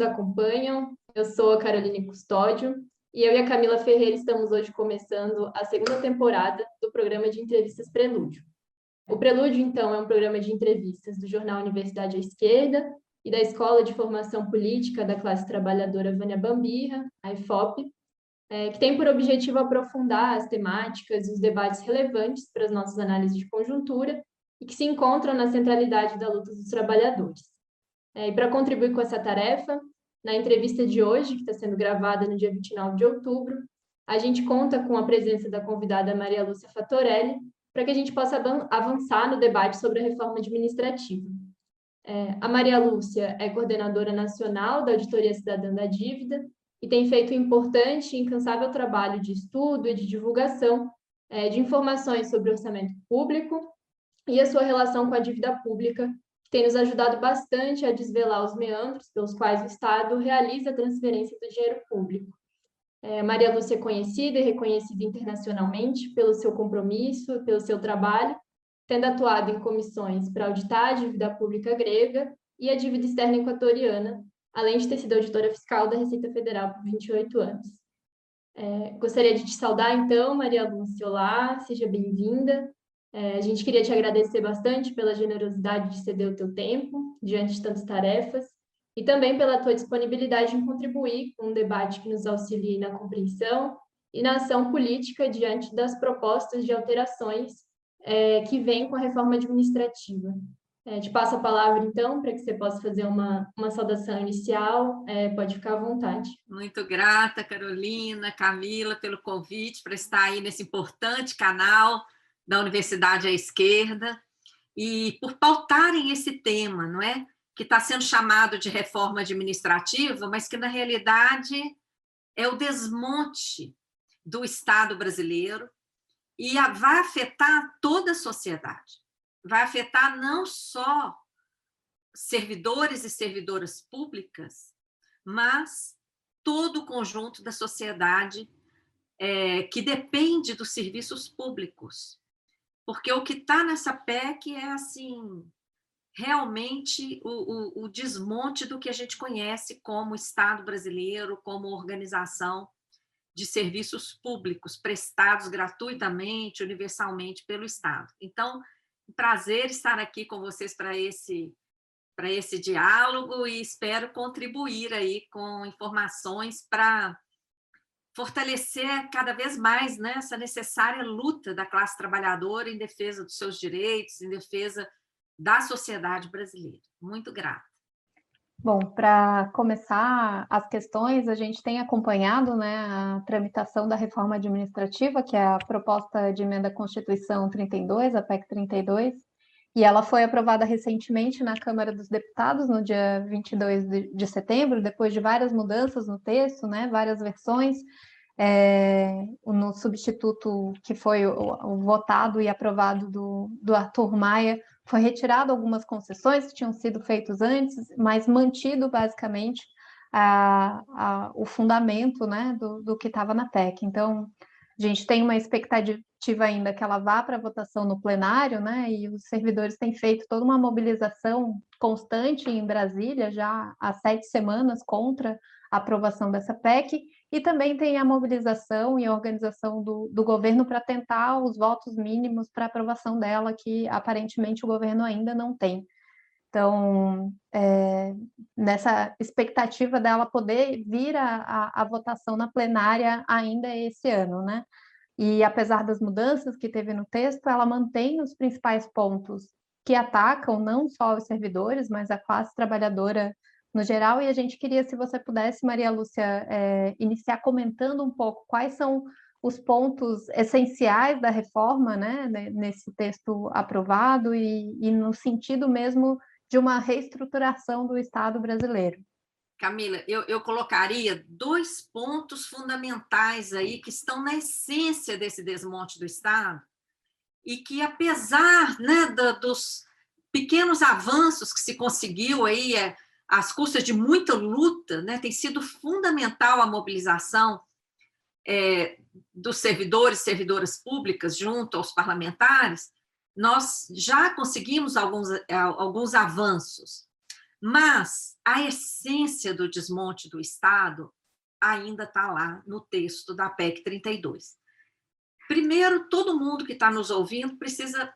nos acompanham. Eu sou a Caroline Custódio e eu e a Camila Ferreira estamos hoje começando a segunda temporada do programa de entrevistas Prelúdio. O Prelúdio, então, é um programa de entrevistas do jornal Universidade à Esquerda e da Escola de Formação Política da Classe Trabalhadora Vânia Bambirra, a IFOP, é, que tem por objetivo aprofundar as temáticas e os debates relevantes para as nossas análises de conjuntura e que se encontram na centralidade da luta dos trabalhadores. É, e para contribuir com essa tarefa, na entrevista de hoje, que está sendo gravada no dia 29 de outubro, a gente conta com a presença da convidada Maria Lúcia Fatorelli, para que a gente possa avançar no debate sobre a reforma administrativa. É, a Maria Lúcia é coordenadora nacional da Auditoria Cidadã da Dívida e tem feito um importante e incansável trabalho de estudo e de divulgação é, de informações sobre orçamento público e a sua relação com a dívida pública tem nos ajudado bastante a desvelar os meandros pelos quais o Estado realiza a transferência do dinheiro público. É, Maria Lúcia é conhecida e reconhecida internacionalmente pelo seu compromisso, pelo seu trabalho, tendo atuado em comissões para auditar a dívida pública grega e a dívida externa equatoriana, além de ter sido auditora fiscal da Receita Federal por 28 anos. É, gostaria de te saudar, então, Maria Lúcia. Olá, seja bem-vinda. É, a gente queria te agradecer bastante pela generosidade de ceder o teu tempo diante de tantas tarefas e também pela tua disponibilidade em contribuir com um debate que nos auxilie na compreensão e na ação política diante das propostas de alterações é, que vêm com a reforma administrativa. É, te passo a palavra, então, para que você possa fazer uma, uma saudação inicial. É, pode ficar à vontade. Muito grata, Carolina, Camila, pelo convite para estar aí nesse importante canal da Universidade à Esquerda, e por pautarem esse tema, não é? Que está sendo chamado de reforma administrativa, mas que, na realidade, é o desmonte do Estado brasileiro e vai afetar toda a sociedade. Vai afetar não só servidores e servidoras públicas, mas todo o conjunto da sociedade é, que depende dos serviços públicos. Porque o que está nessa PEC é assim realmente o, o, o, desmonte do que a gente conhece como Estado brasileiro, como organização de serviços públicos prestados gratuitamente, universalmente pelo Estado. Então, prazer estar aqui com vocês para esse para esse diálogo e espero contribuir aí com informações para fortalecer cada vez mais né, essa necessária luta da classe trabalhadora em defesa dos seus direitos, em defesa da sociedade brasileira. Muito grata. Bom, para começar as questões, a gente tem acompanhado né, a tramitação da reforma administrativa, que é a proposta de emenda à Constituição 32, a PEC 32, e ela foi aprovada recentemente na Câmara dos Deputados, no dia 22 de, de setembro, depois de várias mudanças no texto, né, várias versões, é, no substituto que foi o, o, votado e aprovado do, do Arthur Maia, foi retirado algumas concessões que tinham sido feitas antes, mas mantido basicamente a, a, o fundamento né, do, do que estava na PEC. Então, a gente tem uma expectativa ainda que ela vá para votação no plenário, né? E os servidores têm feito toda uma mobilização constante em Brasília já há sete semanas contra a aprovação dessa PEC, e também tem a mobilização e a organização do, do governo para tentar os votos mínimos para aprovação dela, que aparentemente o governo ainda não tem. Então, é, nessa expectativa dela poder vir a, a, a, votação na plenária ainda esse ano, né? E apesar das mudanças que teve no texto, ela mantém os principais pontos que atacam não só os servidores, mas a classe trabalhadora no geral, e a gente queria, se você pudesse, Maria Lúcia, é, iniciar comentando um pouco quais são os pontos essenciais da reforma, né, nesse texto aprovado e, e no sentido mesmo de uma reestruturação do Estado brasileiro. Camila, eu, eu, colocaria dois pontos fundamentais aí que estão na essência desse desmonte do Estado e que, apesar né, da, dos pequenos avanços que se conseguiu aí, é, às custas de muita luta, né, tem sido fundamental a mobilização é, dos servidores e servidoras públicas junto aos parlamentares, nós já conseguimos alguns, é, alguns avanços. Mas a essência do desmonte do Estado ainda está lá no texto da PEC 32. Primeiro, todo mundo que está nos ouvindo precisa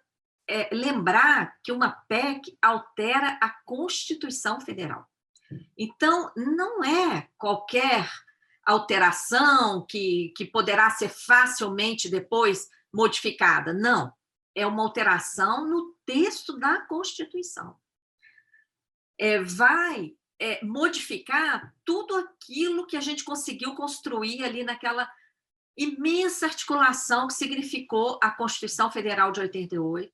é, lembrar que uma PEC altera a Constituição Federal. Então, não é qualquer alteração que, que poderá ser facilmente depois modificada. Não. É uma alteração no texto da Constituição. É, vai é, modificar tudo aquilo que a gente conseguiu construir ali naquela imensa articulação que significou a Constituição Federal de 88,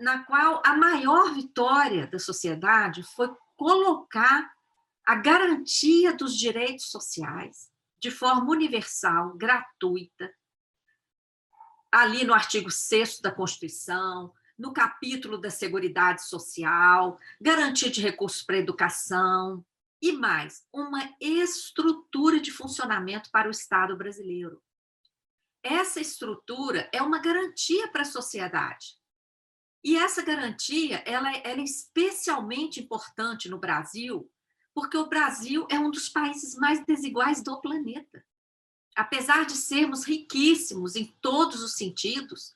na qual a maior vitória da sociedade foi colocar a garantia dos direitos sociais de forma universal, gratuita, ali no artigo 6 da Constituição, no capítulo da Seguridade Social, garantia de recursos para a educação e mais, uma estrutura de funcionamento para o Estado brasileiro. Essa estrutura é uma garantia para a sociedade. E essa garantia ela, é, ela é especialmente importante no Brasil, porque o Brasil é um dos países mais desiguais do planeta. Apesar de sermos riquíssimos em todos os sentidos,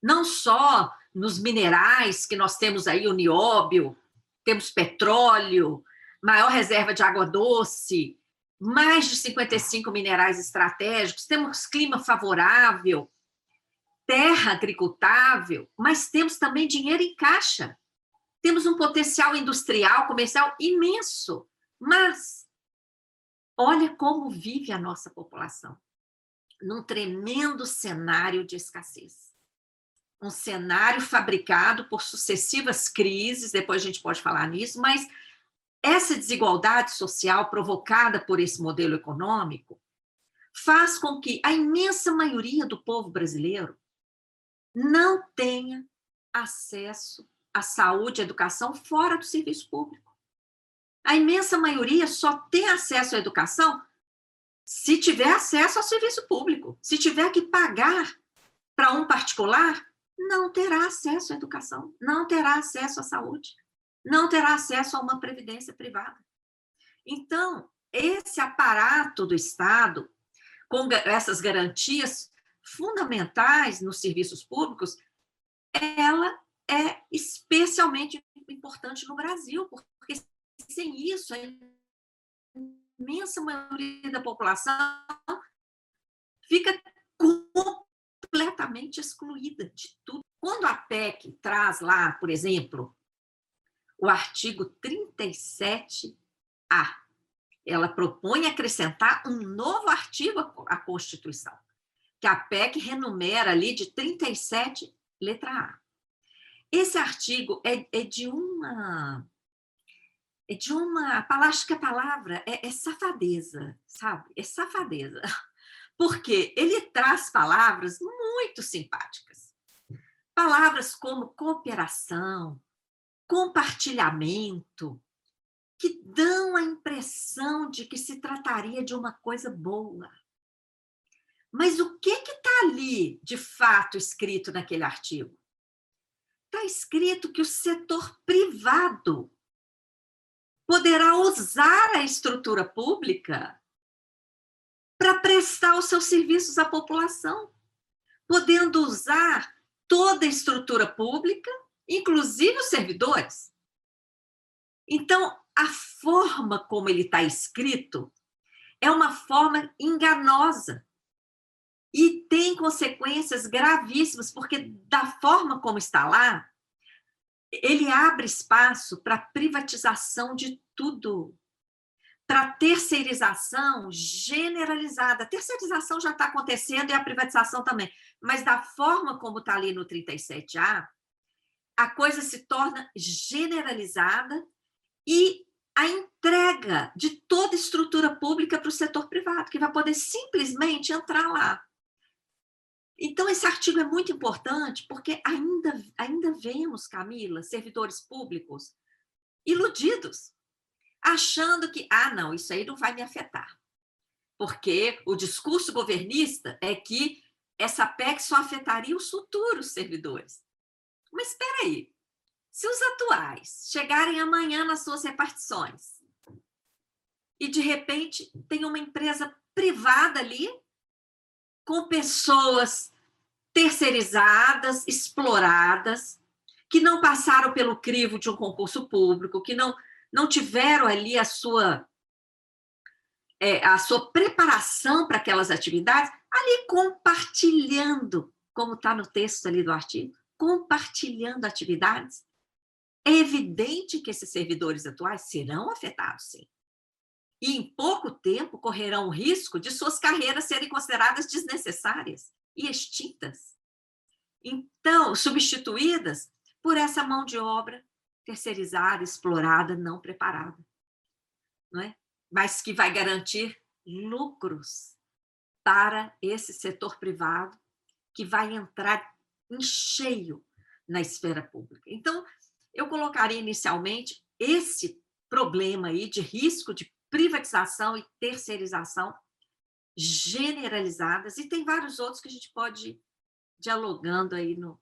não só nos minerais, que nós temos aí o nióbio, temos petróleo, maior reserva de água doce, mais de 55 minerais estratégicos, temos clima favorável, terra agricultável, mas temos também dinheiro em caixa. Temos um potencial industrial, comercial imenso. Mas olha como vive a nossa população num tremendo cenário de escassez. Um cenário fabricado por sucessivas crises, depois a gente pode falar nisso, mas essa desigualdade social provocada por esse modelo econômico faz com que a imensa maioria do povo brasileiro não tenha acesso à saúde e educação fora do serviço público. A imensa maioria só tem acesso à educação se tiver acesso ao serviço público. Se tiver que pagar para um particular, não terá acesso à educação, não terá acesso à saúde, não terá acesso a uma previdência privada. Então, esse aparato do Estado, com essas garantias fundamentais nos serviços públicos, ela é especialmente importante no Brasil, porque sem isso, a imensa maioria da população fica completamente excluída de tudo. Quando a PEC traz lá, por exemplo, o artigo 37A, ela propõe acrescentar um novo artigo à Constituição que a PEC renumera ali de 37, letra A. Esse artigo é, é de uma. É de uma. Acho que a palavra é, é safadeza, sabe? É safadeza. Porque ele traz palavras muito simpáticas. Palavras como cooperação, compartilhamento, que dão a impressão de que se trataria de uma coisa boa. Mas o que está ali, de fato, escrito naquele artigo? Está escrito que o setor privado poderá usar a estrutura pública para prestar os seus serviços à população, podendo usar toda a estrutura pública, inclusive os servidores. Então, a forma como ele está escrito é uma forma enganosa e tem consequências gravíssimas, porque da forma como está lá, ele abre espaço para privatização de tudo, para terceirização generalizada. Terceirização já está acontecendo e a privatização também, mas da forma como está ali no 37A, a coisa se torna generalizada e a entrega de toda estrutura pública para o setor privado, que vai poder simplesmente entrar lá então, esse artigo é muito importante porque ainda, ainda vemos, Camila, servidores públicos iludidos, achando que, ah, não, isso aí não vai me afetar. Porque o discurso governista é que essa PEC só afetaria os futuros servidores. Mas espera aí, Se os atuais chegarem amanhã nas suas repartições e de repente tem uma empresa privada ali com pessoas terceirizadas, exploradas, que não passaram pelo crivo de um concurso público, que não, não tiveram ali a sua é, a sua preparação para aquelas atividades, ali compartilhando, como está no texto ali do artigo, compartilhando atividades, é evidente que esses servidores atuais serão afetados, sim. E em pouco tempo correrão o risco de suas carreiras serem consideradas desnecessárias e extintas. Então, substituídas por essa mão de obra terceirizada, explorada, não preparada. Não é? Mas que vai garantir lucros para esse setor privado que vai entrar em cheio na esfera pública. Então, eu colocaria inicialmente esse problema aí de risco de privatização e terceirização generalizadas, e tem vários outros que a gente pode ir dialogando aí no,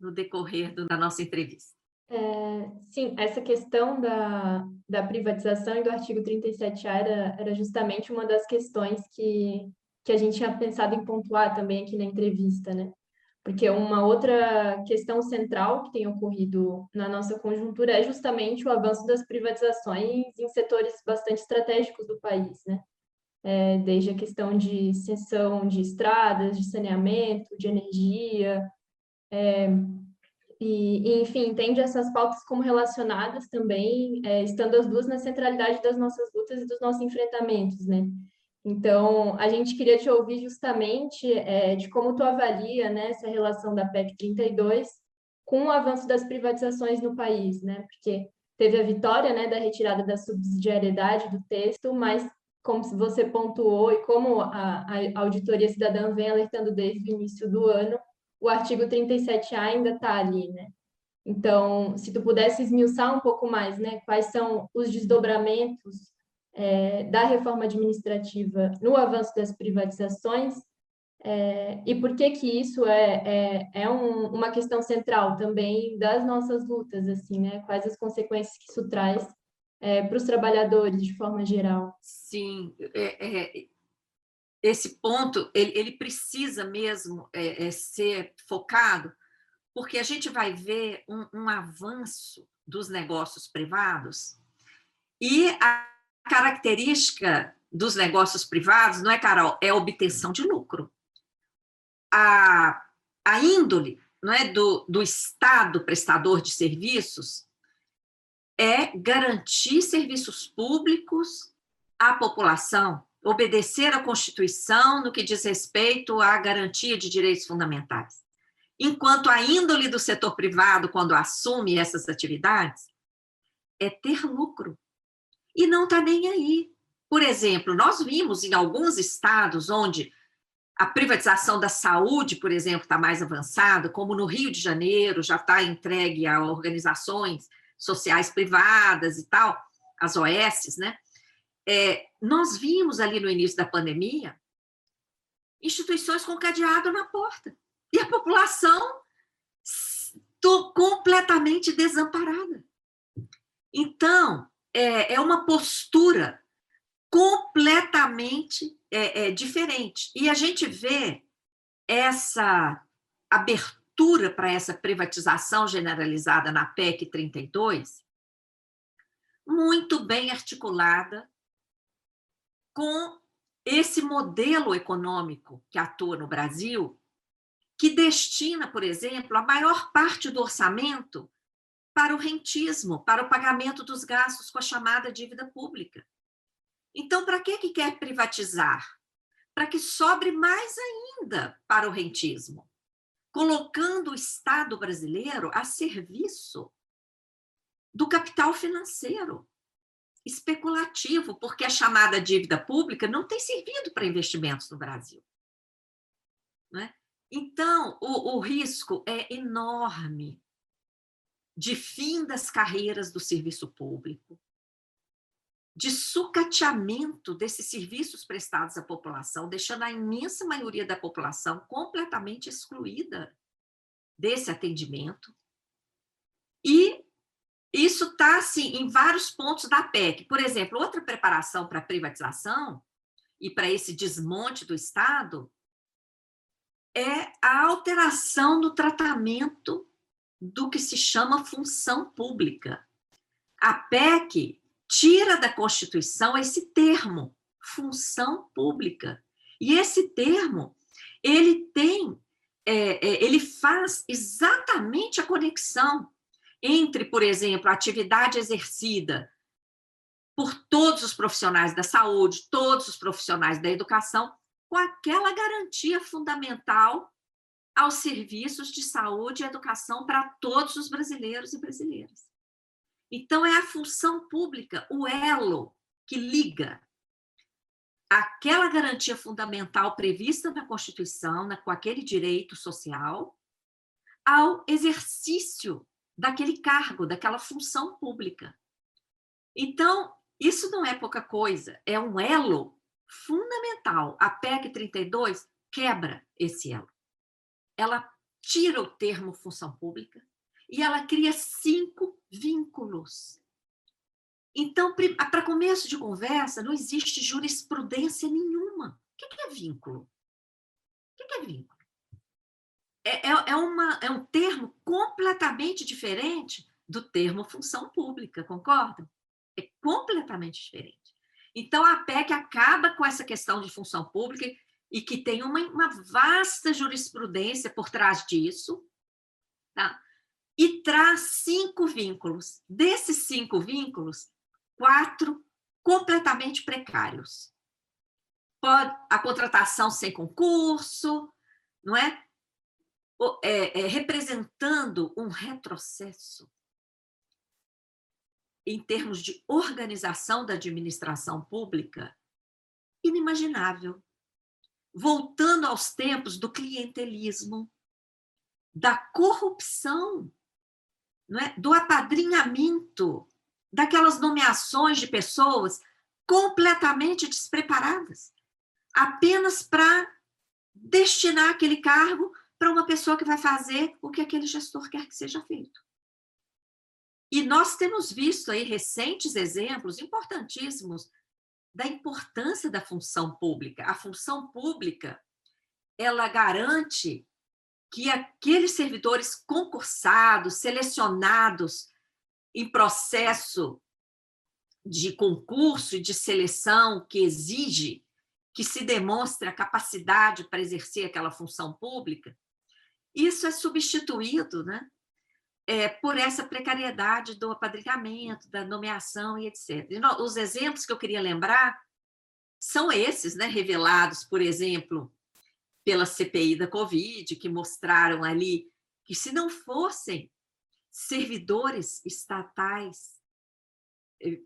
no decorrer do, da nossa entrevista. É, sim, essa questão da, da privatização e do artigo 37A era, era justamente uma das questões que, que a gente tinha pensado em pontuar também aqui na entrevista, né? Porque uma outra questão central que tem ocorrido na nossa conjuntura é justamente o avanço das privatizações em setores bastante estratégicos do país, né? É, desde a questão de cessão de estradas, de saneamento, de energia, é, e, enfim, entende essas pautas como relacionadas também, é, estando as duas na centralidade das nossas lutas e dos nossos enfrentamentos, né? Então, a gente queria te ouvir justamente é, de como tu avalia né, essa relação da PEC 32 com o avanço das privatizações no país, né? Porque teve a vitória né, da retirada da subsidiariedade do texto, mas como você pontuou e como a, a auditoria cidadã vem alertando desde o início do ano, o artigo 37A ainda está ali, né? Então, se tu pudesse esmiuçar um pouco mais, né, quais são os desdobramentos é, da reforma administrativa no avanço das privatizações é, e por que que isso é, é, é um, uma questão central também das nossas lutas, assim, né? Quais as consequências que isso traz é, para os trabalhadores de forma geral? Sim, é, é, esse ponto ele, ele precisa mesmo ser focado, porque a gente vai ver um, um avanço dos negócios privados e a característica dos negócios privados, não é, Carol? É a obtenção de lucro. A, a índole não é, do, do Estado prestador de serviços é garantir serviços públicos à população, obedecer à Constituição no que diz respeito à garantia de direitos fundamentais. Enquanto a índole do setor privado, quando assume essas atividades, é ter lucro e não está nem aí. Por exemplo, nós vimos em alguns estados onde a privatização da saúde, por exemplo, está mais avançada, como no Rio de Janeiro, já está entregue a organizações sociais privadas e tal, as OS, né? É, nós vimos ali no início da pandemia instituições com cadeado na porta e a população completamente desamparada. Então, é, é uma postura completamente é, é, diferente. E a gente vê essa abertura para essa privatização generalizada na PEC 32 muito bem articulada com esse modelo econômico que atua no Brasil, que destina, por exemplo, a maior parte do orçamento para o rentismo, para o pagamento dos gastos com a chamada dívida pública. Então, para que, que quer privatizar? Para que sobre mais ainda para o rentismo, colocando o Estado brasileiro a serviço do capital financeiro especulativo, porque a chamada dívida pública não tem servido para investimentos no Brasil. É? Então, o, o risco é enorme de fim das carreiras do serviço público, de sucateamento desses serviços prestados à população, deixando a imensa maioria da população completamente excluída desse atendimento, E isso está assim, em vários pontos da PEC. Por exemplo, outra preparação para a privatização e para esse desmonte do Estado é a alteração no tratamento do que se chama função pública. A PEC tira da Constituição esse termo, função pública. E esse termo, ele tem, é, é, ele faz exatamente a conexão entre, por exemplo, a atividade exercida por todos os profissionais da saúde, todos os profissionais da educação, com aquela garantia fundamental aos serviços de saúde e educação para todos os brasileiros e brasileiras. Então, é a função pública, o elo que liga aquela garantia fundamental prevista na Constituição, com aquele direito social, ao exercício daquele cargo, daquela função pública. Então, isso não é pouca coisa, é um elo fundamental. A PEC 32 quebra esse elo. Ela tira o termo função pública e ela cria cinco vínculos. Então, para começo de conversa, não existe jurisprudência nenhuma. O que é vínculo? O que é vínculo? é, é, é, uma, é um termo completamente diferente do termo função pública, concordam? É completamente diferente. Então, a PEC acaba com essa questão de função pública e que tem uma, uma vasta jurisprudência por trás disso, tá? e traz cinco vínculos. Desses cinco vínculos, quatro completamente precários. Pode, a contratação sem concurso, não é? é, é, representando um retrocesso em termos de organização da administração pública inimaginável. Voltando aos tempos do clientelismo, da corrupção, não é? do apadrinhamento, daquelas nomeações de pessoas completamente despreparadas, apenas para destinar aquele cargo para uma pessoa que vai fazer o que aquele gestor quer que seja feito. E nós temos visto aí recentes exemplos importantíssimos da importância da função pública. A função pública, ela garante que aqueles servidores concursados, selecionados em processo de concurso e de seleção que exige que se demonstre a capacidade para exercer aquela função pública, isso é substituído né, é, por essa precariedade do apadrinhamento, da nomeação e etc. E no, os exemplos que eu queria lembrar são esses, né, revelados, por exemplo, pela CPI da Covid, que mostraram ali que se não fossem servidores estatais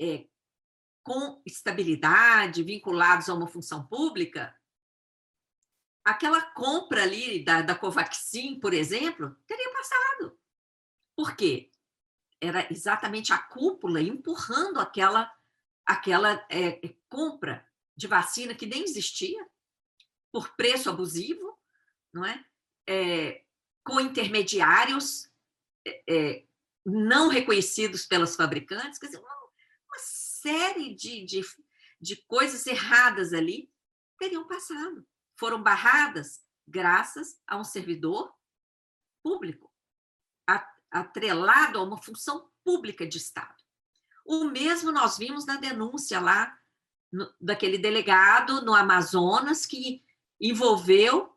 é, com estabilidade, vinculados a uma função pública, aquela compra ali da, da Covaxin, por exemplo, teria passado. Por quê? Era exatamente a cúpula empurrando aquela, aquela é, é, compra de vacina que nem existia, por preço abusivo, não é? é com intermediários é, é, não reconhecidos pelas fabricantes, quer dizer, uma, uma série de, de, de coisas erradas ali teriam passado foram barradas graças a um servidor público, atrelado a uma função pública de Estado. O mesmo nós vimos na denúncia lá no, daquele delegado no Amazonas que envolveu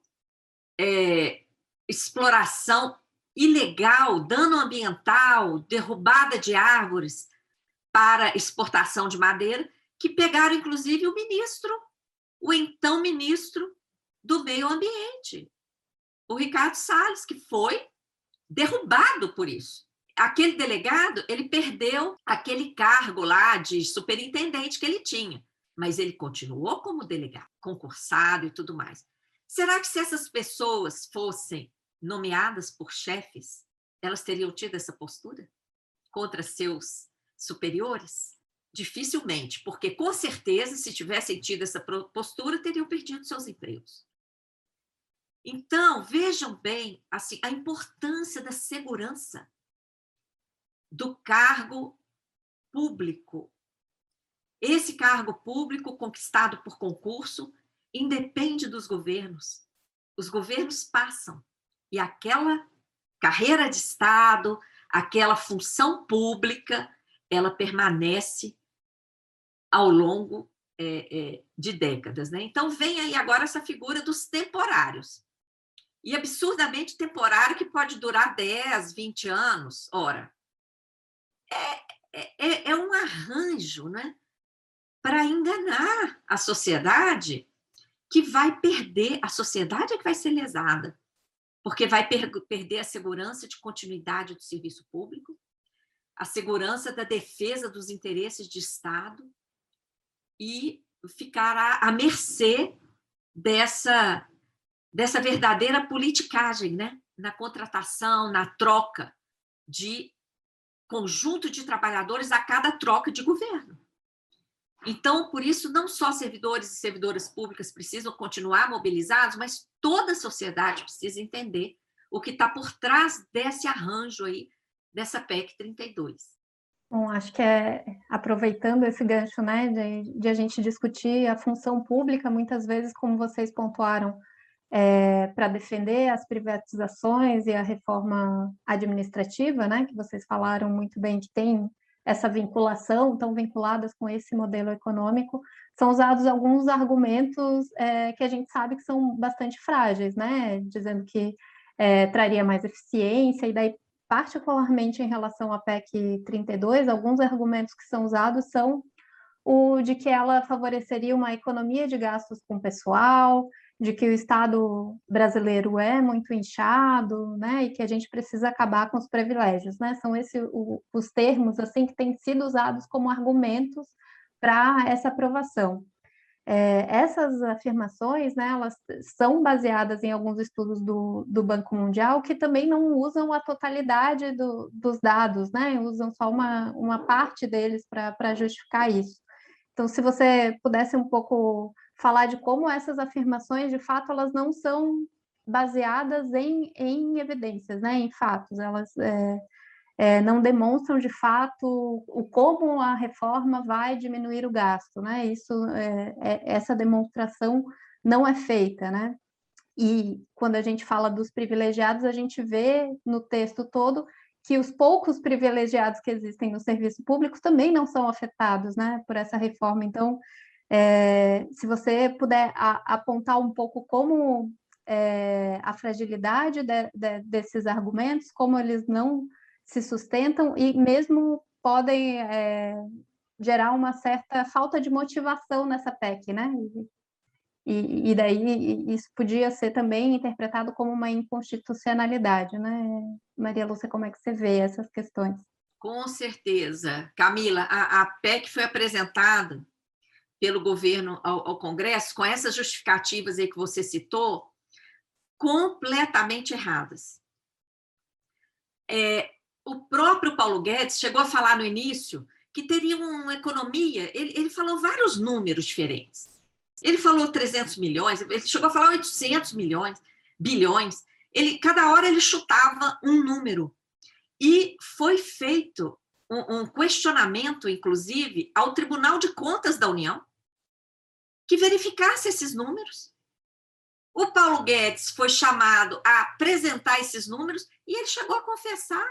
é, exploração ilegal, dano ambiental, derrubada de árvores para exportação de madeira, que pegaram inclusive o ministro, o então ministro do meio ambiente. O Ricardo Salles, que foi derrubado por isso. Aquele delegado, ele perdeu aquele cargo lá de superintendente que ele tinha, mas ele continuou como delegado, concursado e tudo mais. Será que se essas pessoas fossem nomeadas por chefes, elas teriam tido essa postura contra seus superiores? Dificilmente, porque com certeza, se tivessem tido essa postura, teriam perdido seus empregos. Então, vejam bem assim, a importância da segurança. do cargo público. Esse cargo público, conquistado por concurso, independe dos governos. Os governos passam e aquela carreira de Estado, aquela função pública, ela permanece ao longo é, é, de décadas. Né? Então, vem aí agora essa figura dos temporários. E absurdamente temporário que pode durar 10, 20 anos. Ora, é, é, é, é um arranjo né? para enganar a sociedade que vai perder, a sociedade é que vai ser lesada, porque vai per perder a segurança de continuidade do serviço público, a segurança da defesa dos interesses de Estado e ficará à mercê dessa, dessa verdadeira politicagem, né? na contratação, na troca de conjunto de trabalhadores a cada troca de governo. Então, por isso, não só servidores e servidoras públicas precisam continuar mobilizados, mas toda a sociedade precisa entender o que está por trás desse arranjo aí, dessa PEC 32. Bom, acho que é aproveitando esse gancho, né, de, de a gente discutir a função pública, muitas vezes, como vocês pontuaram, é, para defender as privatizações e a reforma administrativa, né, que vocês falaram muito bem que tem essa vinculação, tão vinculadas com esse modelo econômico, são usados alguns argumentos é, que a gente sabe que são bastante frágeis, né, dizendo que é, traria mais eficiência, e daí particularmente em relação à PEC 32, alguns argumentos que são usados são o de que ela favoreceria uma economia de gastos com pessoal, de que o Estado brasileiro é muito inchado, né, e que a gente precisa acabar com os privilégios, né? São esses os termos assim que têm sido usados como argumentos para essa aprovação. É, essas afirmações, né, elas são baseadas em alguns estudos do, do Banco Mundial que também não usam a totalidade do, dos dados, né, usam só uma, uma parte deles para justificar isso. Então, se você pudesse um pouco falar de como essas afirmações, de fato, elas não são baseadas em, em evidências, né, em fatos, elas é, é, não demonstram de fato o como a reforma vai diminuir o gasto, né? Isso, é, é, essa demonstração não é feita, né? E quando a gente fala dos privilegiados, a gente vê no texto todo que os poucos privilegiados que existem no serviço público também não são afetados, né, por essa reforma. Então, é, se você puder a, apontar um pouco como é, a fragilidade de, de, desses argumentos, como eles não se sustentam e mesmo podem é, gerar uma certa falta de motivação nessa PEC, né? E, e daí isso podia ser também interpretado como uma inconstitucionalidade, né? Maria Lúcia, como é que você vê essas questões? Com certeza. Camila, a, a PEC foi apresentada pelo governo ao, ao, Congresso com essas justificativas aí que você citou, completamente erradas. É, o próprio Paulo Guedes chegou a falar no início que teria uma economia, ele, ele falou vários números diferentes. Ele falou 300 milhões, ele chegou a falar 800 milhões, bilhões. Ele, cada hora ele chutava um número. E foi feito um, um questionamento, inclusive, ao Tribunal de Contas da União, que verificasse esses números. O Paulo Guedes foi chamado a apresentar esses números e ele chegou a confessar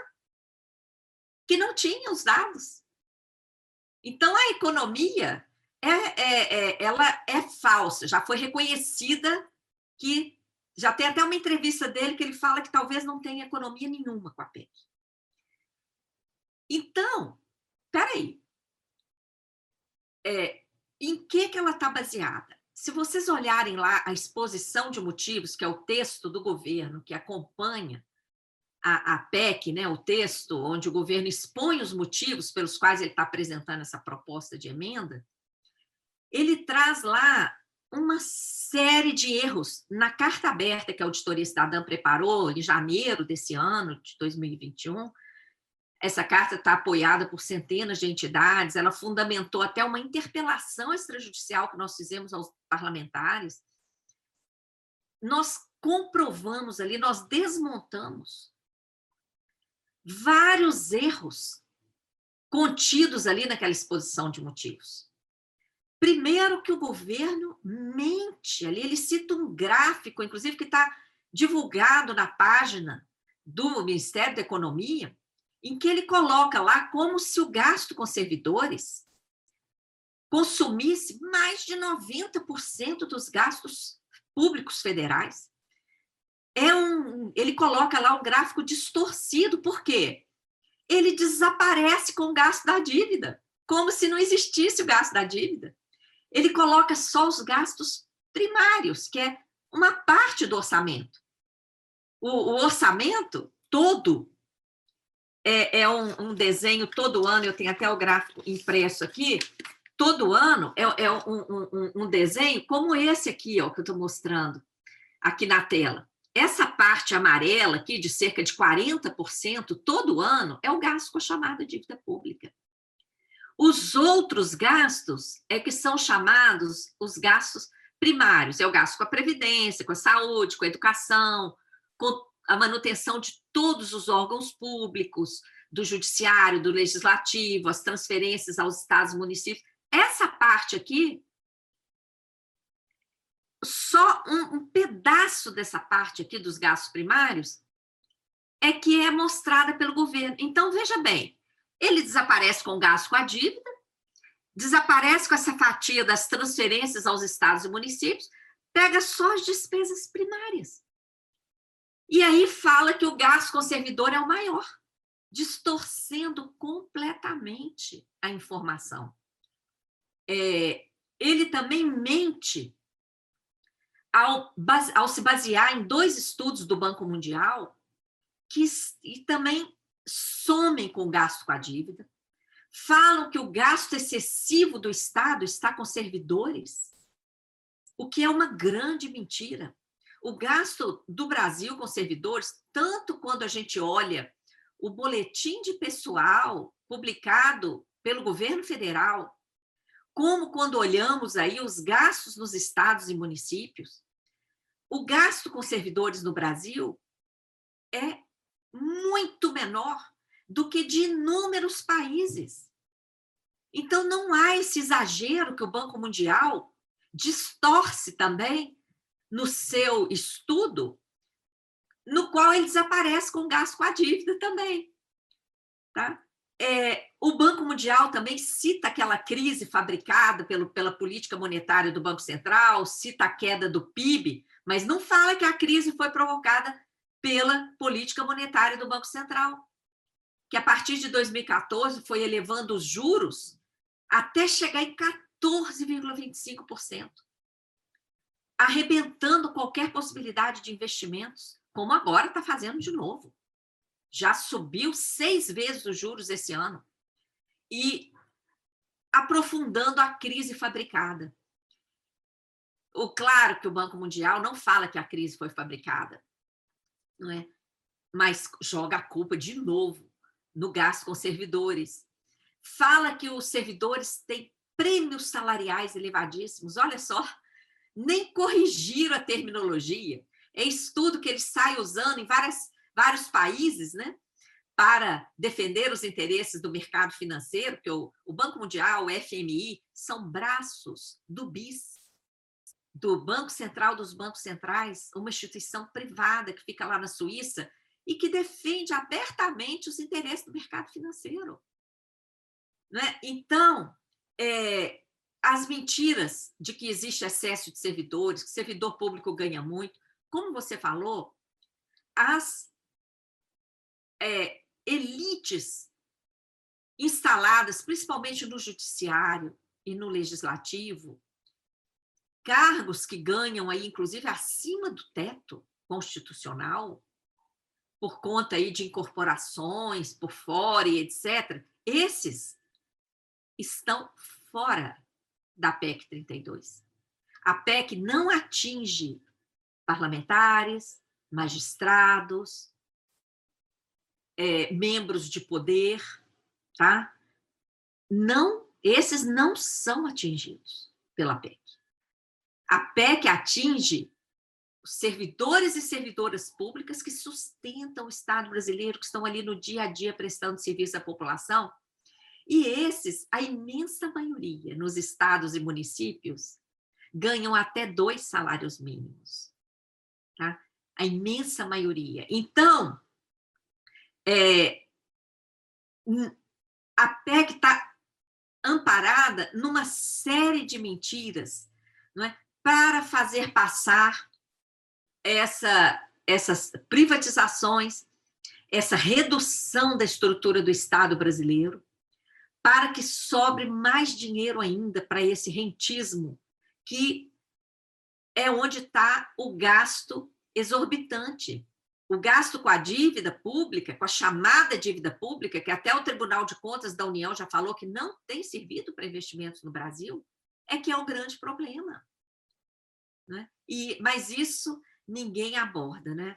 que não tinha os dados. Então, a economia é, é, é, ela é falsa, já foi reconhecida que já tem até uma entrevista dele que ele fala que talvez não tenha economia nenhuma com a PEC. Então, peraí. É, em que, que ela está baseada? Se vocês olharem lá a exposição de motivos, que é o texto do governo que acompanha a, a PEC, né, o texto onde o governo expõe os motivos pelos quais ele está apresentando essa proposta de emenda, ele traz lá uma série de erros na carta aberta que a Auditoria Cidadã preparou em janeiro desse ano, de 2021. Essa carta está apoiada por centenas de entidades, ela fundamentou até uma interpelação extrajudicial que nós fizemos aos parlamentares. Nós comprovamos ali, nós desmontamos vários erros contidos ali naquela exposição de motivos. Primeiro, que o governo mente ali, ele cita um gráfico, inclusive, que está divulgado na página do Ministério da Economia, em que ele coloca lá como se o gasto com servidores consumisse mais de 90% dos gastos públicos federais. É um, ele coloca lá um gráfico distorcido, por quê? Ele desaparece com o gasto da dívida, como se não existisse o gasto da dívida. Ele coloca só os gastos primários, que é uma parte do orçamento. O, o orçamento todo é, é um, um, desenho todo ano, eu tenho até o gráfico impresso aqui, todo ano é, é um, um, um, desenho como esse aqui, ó, que eu estou mostrando aqui na tela. Essa parte amarela aqui, de cerca de 40% todo ano, é o gasto com a chamada dívida pública. Os outros gastos é que são chamados os gastos primários, é o gasto com a previdência, com a saúde, com a educação, com a manutenção de todos os órgãos públicos, do judiciário, do legislativo, as transferências aos estados e municípios. Essa parte aqui, só um, um pedaço dessa parte aqui dos gastos primários é que é mostrada pelo governo. Então, veja bem, ele desaparece com o gasto com a dívida, desaparece com essa fatia das transferências aos estados e municípios, pega só as despesas primárias. E aí fala que o gasto com servidor é o maior, distorcendo completamente a informação. É, ele também mente ao, ao, se basear em dois estudos do Banco Mundial que e também somem com o gasto com a dívida, falam que o gasto excessivo do Estado está com servidores, o que é uma grande mentira. O gasto do Brasil com servidores, tanto quando a gente olha o boletim de pessoal publicado pelo governo federal, como quando olhamos aí os gastos nos estados e municípios, o gasto com servidores no Brasil é muito menor do que de inúmeros países. Então, não há esse exagero que o Banco Mundial distorce também no seu estudo, no qual ele desaparece com gasto com a dívida também. Tá? É, o Banco Mundial também cita aquela crise fabricada pelo, pela política monetária do Banco Central, cita a queda do PIB, mas não fala que a crise foi provocada pela política monetária do Banco Central, que a partir de 2014 foi elevando os juros até chegar em 14,25% arrebentando qualquer possibilidade de investimentos, como agora está fazendo de novo. Já subiu seis vezes os juros esse ano. E aprofundando a crise fabricada. O claro que o Banco Mundial não fala que a crise foi fabricada, não é? Mas joga a culpa de novo no gasto com servidores. Fala que os servidores têm prêmios salariais elevadíssimos. Olha só, nem corrigiram a terminologia. É estudo que ele sai usando em várias, vários países, né? Para defender os interesses do mercado financeiro, que o, o Banco Mundial, o FMI, são braços do BIS, do Banco Central dos Bancos Centrais, uma instituição privada que fica lá na Suíça e que defende abertamente os interesses do mercado financeiro. Né? Então, é, as mentiras de que existe excesso de servidores, que servidor público ganha muito, como você falou, as é, elites instaladas, principalmente no judiciário e no legislativo, cargos que ganham aí, inclusive, acima do teto constitucional, por conta aí de incorporações por fora e etc., esses estão fora da PEC 32. A PEC não atinge parlamentares, magistrados, é, membros de poder, tá? Não, esses não são atingidos pela PEC. A PEC atinge os servidores e servidoras públicas que sustentam o Estado brasileiro, que estão ali no dia a dia prestando serviço à população E esses, a imensa maioria, nos estados e municípios, ganham até dois salários mínimos. Tá? A imensa maioria. Então, é, a PEC está amparada numa série de mentiras não é? para fazer passar essa, essas privatizações, essa redução da estrutura do Estado brasileiro, para que sobre mais dinheiro ainda para esse rentismo, que é onde está o gasto exorbitante. O gasto com a dívida pública, com a chamada dívida pública, que até o Tribunal de Contas da União já falou que não tem servido para investimentos no Brasil, é que é o grande problema. Né? E, mas isso ninguém aborda, né?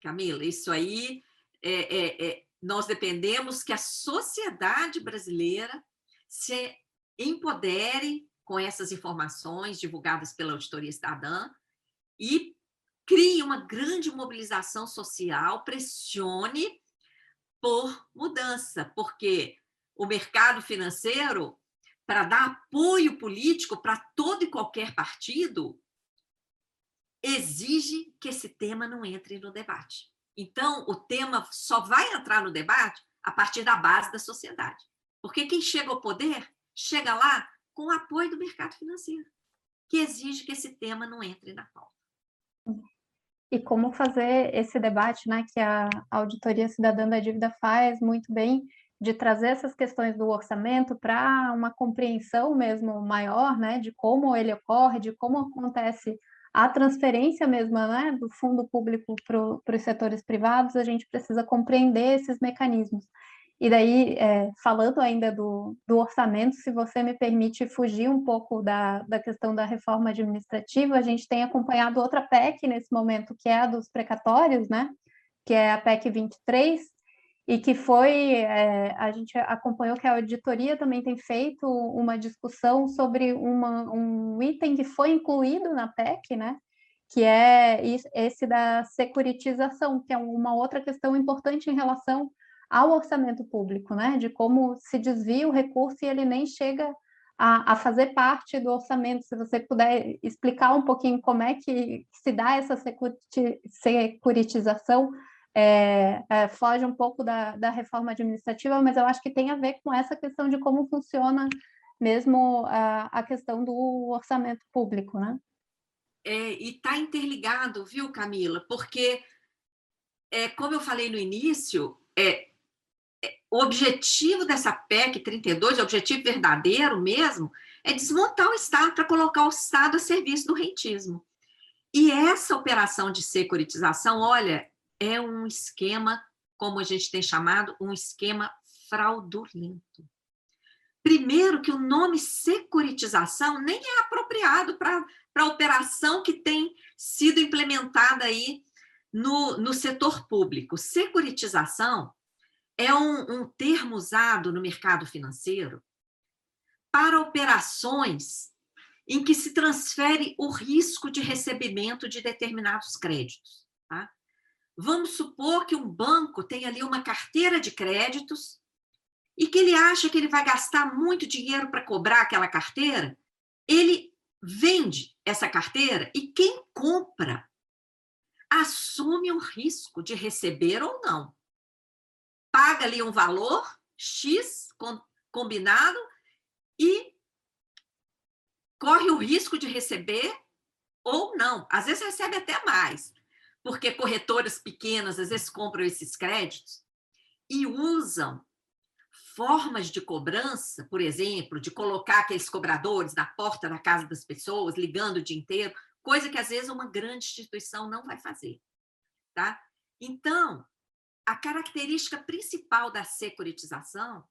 Camila, isso aí é, é, é, nós dependemos que a sociedade brasileira se empodere com essas informações divulgadas pela Auditoria Cidadã e crie uma grande mobilização social, pressione por mudança, porque o mercado financeiro, para dar apoio político para todo e qualquer partido, exige que esse tema não entre no debate. Então, o tema só vai entrar no debate a partir da base da sociedade. Porque quem chega ao poder, chega lá com o apoio do mercado financeiro, que exige que esse tema não entre na pauta. E como fazer esse debate, né, que a Auditoria Cidadã da Dívida faz muito bem, de trazer essas questões do orçamento para uma compreensão mesmo maior, né, de como ele ocorre, de como acontece a transferência mesmo né, do fundo público para os setores privados, a gente precisa compreender esses mecanismos. E daí, é, falando ainda do, do, orçamento, se você me permite fugir um pouco da, da questão da reforma administrativa, a gente tem acompanhado outra PEC nesse momento, que é a dos precatórios, né? Que é a PEC 23, e que foi, é, a gente acompanhou que a auditoria também tem feito uma discussão sobre uma, um item que foi incluído na PEC, né, que é esse da securitização, que é uma outra questão importante em relação ao orçamento público, né, de como se desvia o recurso e ele nem chega a, a fazer parte do orçamento. Se você puder explicar um pouquinho como é que se dá essa securitização, é, é, foge um pouco da, da, reforma administrativa, mas eu acho que tem a ver com essa questão de como funciona mesmo a, a questão do orçamento público, né? É, e está interligado, viu, Camila? Porque, é, como eu falei no início, é, é o objetivo dessa PEC 32, o objetivo verdadeiro mesmo, é desmontar o Estado para colocar o Estado a serviço do rentismo. E essa operação de securitização, olha, é um esquema, como a gente tem chamado, um esquema fraudulento. Primeiro, que o nome securitização nem é apropriado para a operação que tem sido implementada aí no, no setor público. Securitização é um, um termo usado no mercado financeiro para operações em que se transfere o risco de recebimento de determinados créditos. Tá? Vamos supor que um banco tem ali uma carteira de créditos e que ele acha que ele vai gastar muito dinheiro para cobrar aquela carteira, ele vende essa carteira e quem compra assume o risco de receber ou não. Paga ali um valor X combinado e corre o risco de receber ou não. Às vezes recebe até mais porque corretoras pequenas às vezes compram esses créditos e usam formas de cobrança, por exemplo, de colocar aqueles cobradores na porta da casa das pessoas, ligando o dia inteiro, coisa que às vezes uma grande instituição não vai fazer, tá? Então, a característica principal da securitização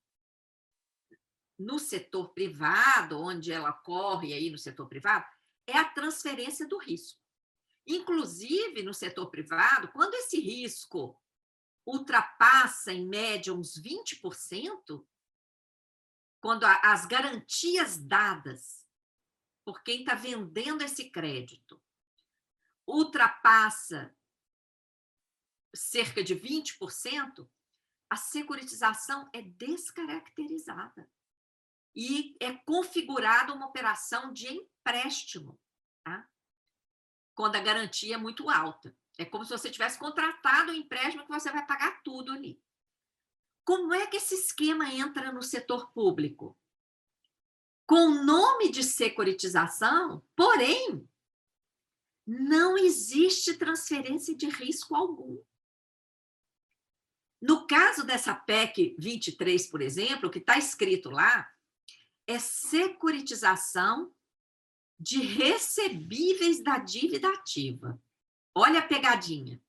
no setor privado, onde ela ocorre aí no setor privado, é a transferência do risco. Inclusive, no setor privado, quando esse risco ultrapassa, em média, uns 20%, quando as garantias dadas por quem está vendendo esse crédito ultrapassa cerca de 20%, a securitização é descaracterizada e é configurada uma operação de empréstimo? Quando a garantia é muito alta. É como se você tivesse contratado um empréstimo que você vai pagar tudo ali. Como é que esse esquema entra no setor público? Com o nome de securitização, porém, não existe transferência de risco algum. No caso dessa PEC 23, por exemplo, que está escrito lá é securitização de recebíveis da dívida ativa. Olha a pegadinha.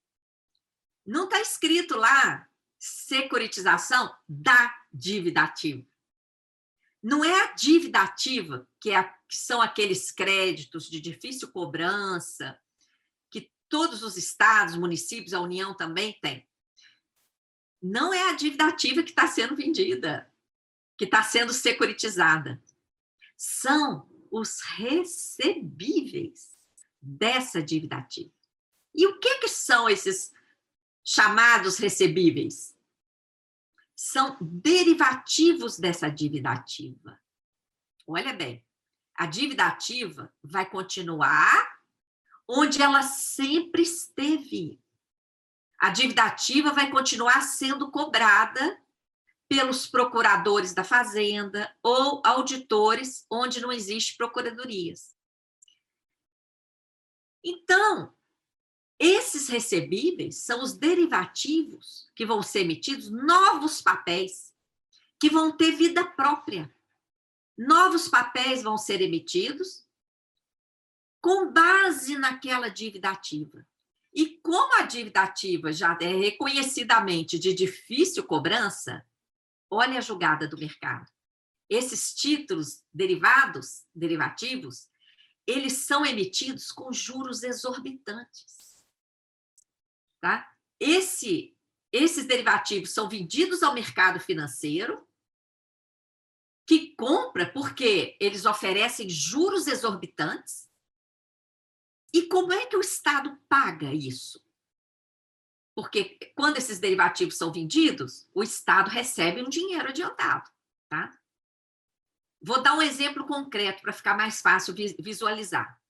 Não está escrito lá securitização da dívida ativa. Não é a dívida ativa, que, é que são aqueles créditos de difícil cobrança, que todos os estados, municípios, a União também tem. Não é a dívida ativa que está sendo vendida, que está sendo securitizada. São os recebíveis dessa dívida ativa. E o que, que são esses chamados recebíveis? São derivativos dessa dívida ativa. Olha bem, a dívida ativa vai continuar onde ela sempre esteve. A dívida ativa vai continuar sendo cobrada pelos procuradores da Fazenda ou auditores onde não existe procuradorias. Então, esses recebíveis são os derivativos que vão ser emitidos, novos papéis, que vão ter vida própria. Novos papéis vão ser emitidos com base naquela dívida ativa. E como a dívida ativa já é reconhecidamente de difícil cobrança, olha a jogada do mercado. Esses títulos derivados, derivativos, eles são emitidos com juros exorbitantes. Tá? Esse, esses derivativos são vendidos ao mercado financeiro, que compra porque eles oferecem juros exorbitantes. E como é que o Estado paga isso? Porque quando esses derivativos são vendidos, o Estado recebe um dinheiro adiantado, tá? Vou dar um exemplo concreto para ficar mais fácil visualizar.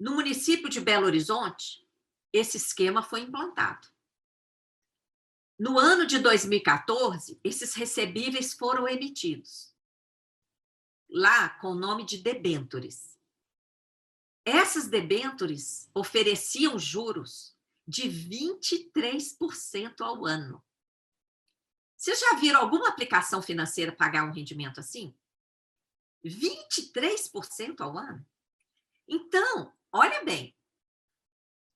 No município de Belo Horizonte, esse esquema foi implantado. No ano de 2014, esses recebíveis foram emitidos. Lá com o nome de debentures. Essas debentures ofereciam juros de 23% ao ano. Vocês já viram alguma aplicação financeira pagar um rendimento assim? 23% ao ano? Então, olha bem,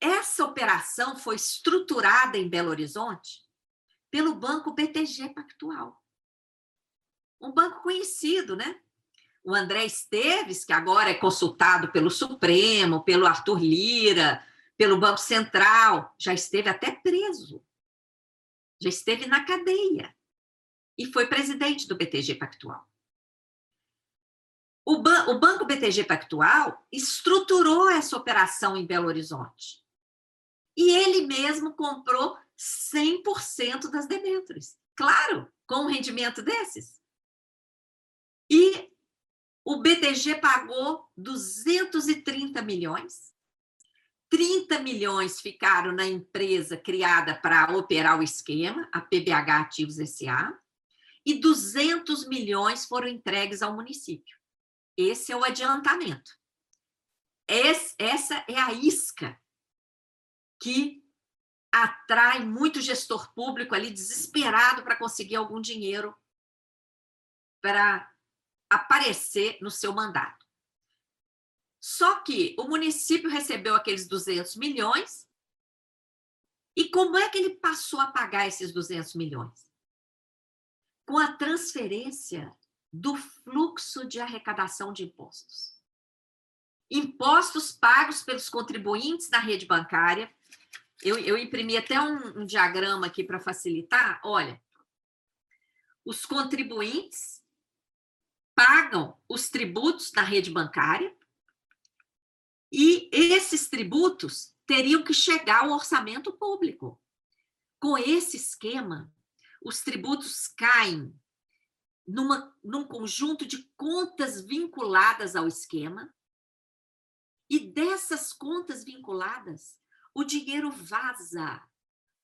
essa operação foi estruturada em Belo Horizonte pelo Banco BTG Pactual. Um banco conhecido, né? O André Esteves, que agora é consultado pelo Supremo, pelo Arthur Lira, pelo Banco Central, já esteve até preso, já esteve na cadeia e foi presidente do BTG Pactual. O, ban o Banco BTG Pactual estruturou essa operação em Belo Horizonte. E ele mesmo comprou 100% das debêntures. Claro, com um rendimento desses. E o BTG pagou 230 milhões 30 milhões ficaram na empresa criada para operar o esquema, a PBH Ativos SA, e 200 milhões foram entregues ao município. Esse é o adiantamento. essa é a isca que atrai muito gestor público ali desesperado para conseguir algum dinheiro para aparecer no seu mandato. Só que o município recebeu aqueles 200 milhões. E como é que ele passou a pagar esses 200 milhões? Com a transferência do fluxo de arrecadação de impostos. Impostos pagos pelos contribuintes na rede bancária. Eu, eu imprimi até um, um diagrama aqui para facilitar. Olha, os contribuintes pagam os tributos na rede bancária, e esses tributos teriam que chegar ao orçamento público. Com esse esquema, os tributos caem numa, num conjunto de contas vinculadas ao esquema, e dessas contas vinculadas, o dinheiro vaza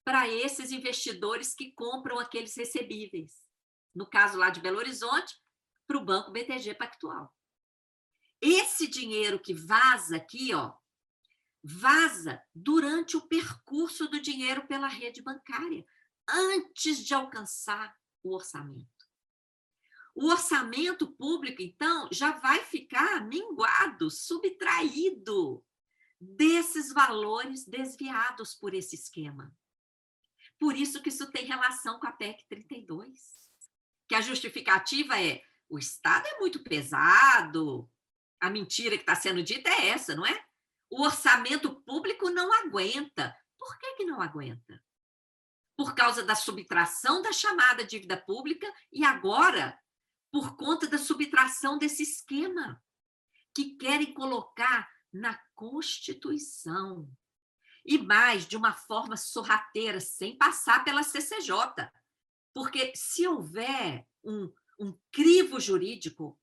para esses investidores que compram aqueles recebíveis. No caso lá de Belo Horizonte, para o Banco BTG Pactual. Esse dinheiro que vaza aqui, ó, vaza durante o percurso do dinheiro pela rede bancária, antes de alcançar o orçamento. O orçamento público, então, já vai ficar minguado, subtraído desses valores desviados por esse esquema. Por isso que isso tem relação com a PEC 32, que a justificativa é o Estado é muito pesado, a mentira que está sendo dita é essa, não é? O orçamento público não aguenta. Por que, que não aguenta? Por causa da subtração da chamada dívida pública e agora por conta da subtração desse esquema que querem colocar na Constituição. E mais, de uma forma sorrateira, sem passar pela CCJ. Porque se houver um, um crivo jurídico,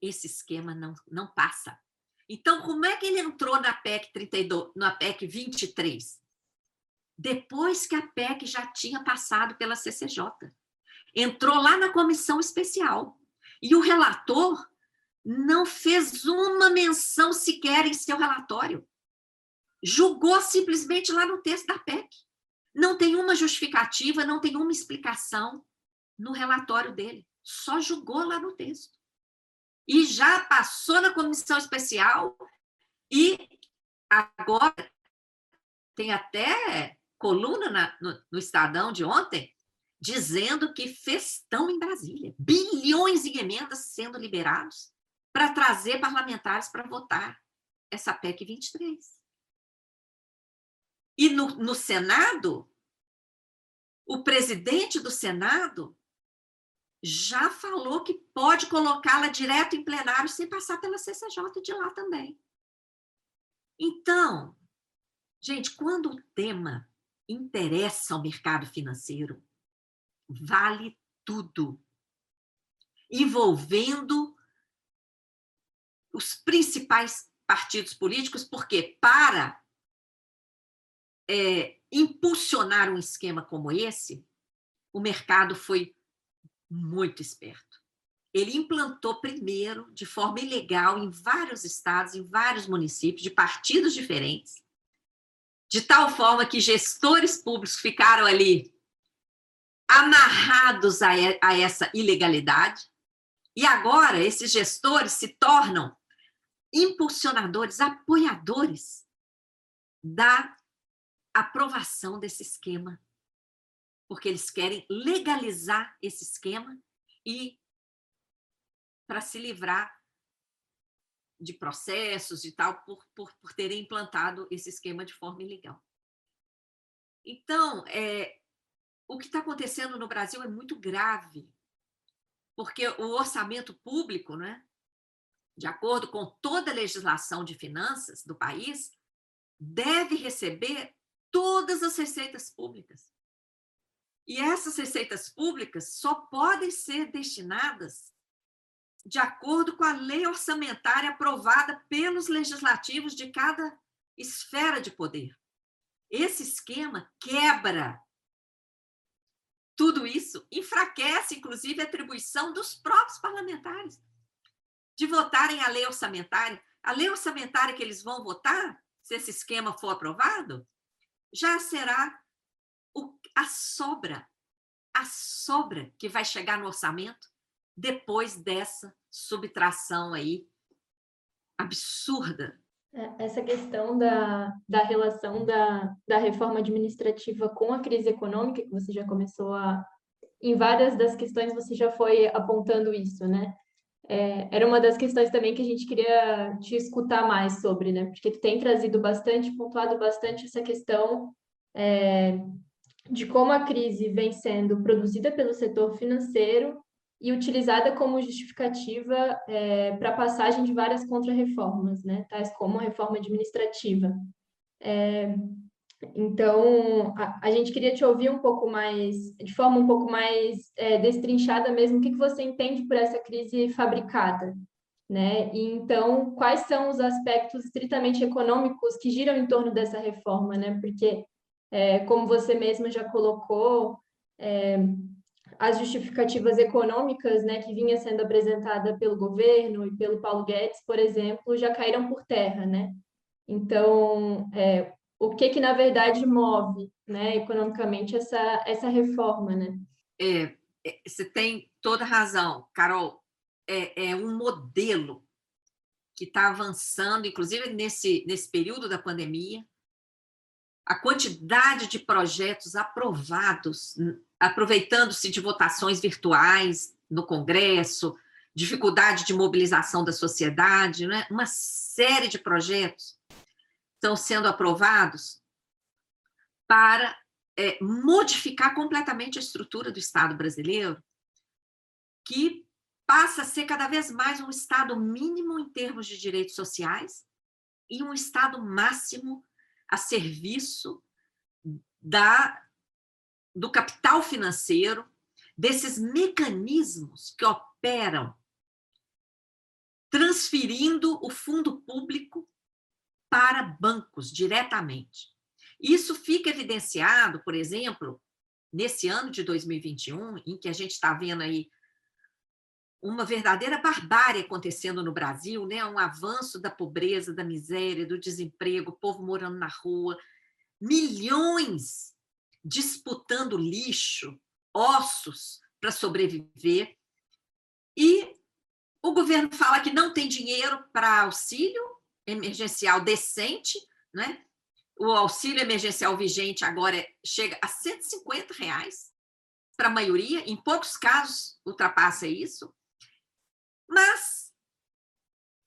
esse esquema não, não passa. Então, como é que ele entrou na PEC 32, na PEC 23? Depois que a PEC já tinha passado pela CCJ. Entrou lá na comissão especial. E o relator não fez uma menção sequer em seu relatório. Julgou simplesmente lá no texto da PEC. Não tem uma justificativa, não tem uma explicação no relatório dele. Só julgou lá no texto. E já passou na comissão especial e agora tem até coluna na, no, no Estadão de ontem dizendo que festão em Brasília, bilhões em emendas sendo liberados para trazer parlamentares para votar essa PEC 23. E no, no Senado, o presidente do Senado já falou que pode colocá-la direto em plenário sem passar pela CCJ de lá também. Então, gente, quando o tema interessa ao mercado financeiro, vale tudo, envolvendo os principais partidos políticos, porque para é, impulsionar um esquema como esse, o mercado foi muito esperto. Ele implantou primeiro, de forma ilegal, em vários estados, em vários municípios, de partidos diferentes, de tal forma que gestores públicos ficaram ali amarrados a, a essa ilegalidade. E agora esses gestores se tornam impulsionadores, apoiadores da aprovação desse esquema, porque eles querem legalizar esse esquema e para se livrar de processos e tal por, por, por terem implantado esse esquema de forma ilegal. Então, é, o que está acontecendo no Brasil é muito grave, porque o orçamento público, né, de acordo com toda a legislação de finanças do país, deve receber todas as receitas públicas. E essas receitas públicas só podem ser destinadas de acordo com a lei orçamentária aprovada pelos legislativos de cada esfera de poder. Esse esquema quebra tudo isso enfraquece, inclusive, a atribuição dos próprios parlamentares de votarem a lei orçamentária. A lei orçamentária que eles vão votar, se esse esquema for aprovado, já será o, a sobra, a sobra que vai chegar no orçamento depois dessa subtração aí absurda é, essa questão da, da relação da, da reforma administrativa com a crise econômica, que você já começou a. Em várias das questões você já foi apontando isso, né? É, era uma das questões também que a gente queria te escutar mais sobre, né? Porque tu tem trazido bastante, pontuado bastante essa questão é, de como a crise vem sendo produzida pelo setor financeiro e utilizada como justificativa é, para a passagem de várias contrarreformas, né, tais como a reforma administrativa. É, Então, a, a, gente queria te ouvir um pouco mais, de forma um pouco mais é, destrinchada mesmo, o que, que você entende por essa crise fabricada, né? E então, quais são os aspectos estritamente econômicos que giram em torno dessa reforma, né? Porque, é, como você mesma já colocou, é, as justificativas econômicas, né, que vinha sendo apresentada pelo governo e pelo Paulo Guedes, por exemplo, já caíram por terra, né? Então, é, o que que na verdade move, né, economicamente essa essa reforma, né? É, é você tem toda razão, Carol. É, é um modelo que está avançando, inclusive nesse nesse período da pandemia. A quantidade de projetos aprovados, aproveitando-se de votações virtuais no Congresso, dificuldade de mobilização da sociedade, né? uma série de projetos estão sendo aprovados para é, modificar completamente a estrutura do Estado brasileiro, que passa a ser cada vez mais um Estado mínimo em termos de direitos sociais e um Estado máximo a serviço da, do capital financeiro, desses mecanismos que operam transferindo o fundo público para bancos diretamente. Isso fica evidenciado, por exemplo, nesse ano de 2021, em que a gente está vendo aí uma verdadeira barbárie acontecendo no Brasil, né? um avanço da pobreza, da miséria, do desemprego, o povo morando na rua, milhões disputando lixo, ossos para sobreviver. E o governo fala que não tem dinheiro para auxílio, emergencial decente, né? o auxílio emergencial vigente agora chega a 150 reais para a maioria, em poucos casos ultrapassa isso, mas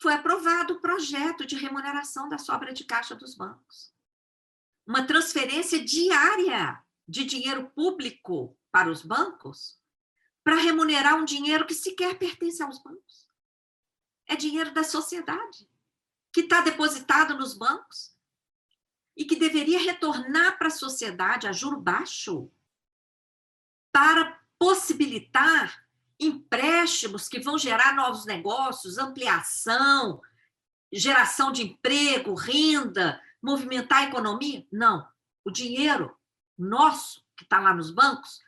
foi aprovado o projeto de remuneração da sobra de caixa dos bancos. Uma transferência diária de dinheiro público para os bancos para remunerar um dinheiro que sequer pertence aos bancos. É dinheiro da sociedade que está depositado nos bancos e que deveria retornar para a sociedade a juro baixo para possibilitar empréstimos que vão gerar novos negócios, ampliação, geração de emprego, renda, movimentar a economia? Não. O dinheiro nosso, que está lá nos bancos,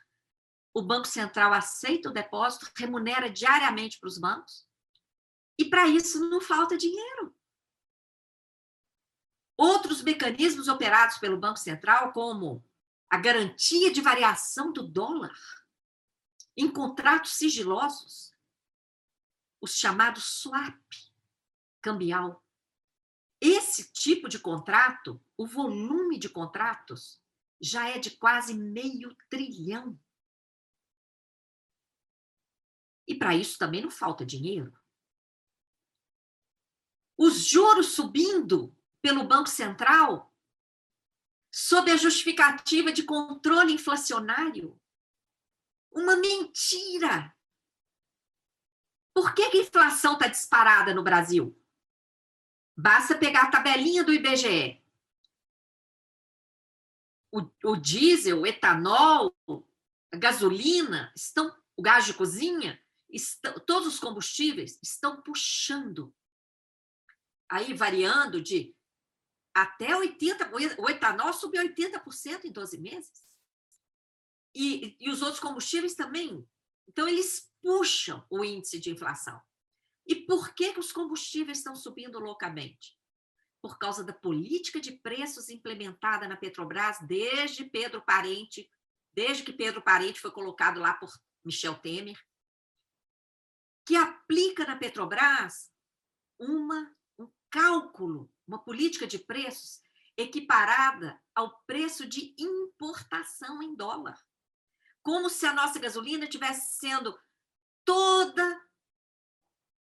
o Banco Central aceita o depósito, remunera diariamente para os bancos, e para isso não falta dinheiro. Outros mecanismos operados pelo Banco Central, como a garantia de variação do dólar em contratos sigilosos, os chamados swap cambial. Esse tipo de contrato, o volume de contratos, já é de quase meio trilhão. E para isso também não falta dinheiro. Os juros subindo pelo Banco Central sob a justificativa de controle inflacionário. Uma mentira! Por que, que a inflação está disparada no Brasil? Basta pegar a tabelinha do IBGE. O, o diesel, o etanol, a gasolina, estão, o gás de cozinha, estão, todos os combustíveis estão puxando. Aí variando de até 80%, o etanol subiu 80% em 12 meses. E, e os outros combustíveis também. Então, eles puxam o índice de inflação. E por que, que os combustíveis estão subindo loucamente? Por causa da política de preços implementada na Petrobras desde Pedro Parente, desde que Pedro Parente foi colocado lá por Michel Temer, que aplica na Petrobras uma, um cálculo uma política de preços equiparada ao preço de importação em dólar. Como se a nossa gasolina estivesse sendo toda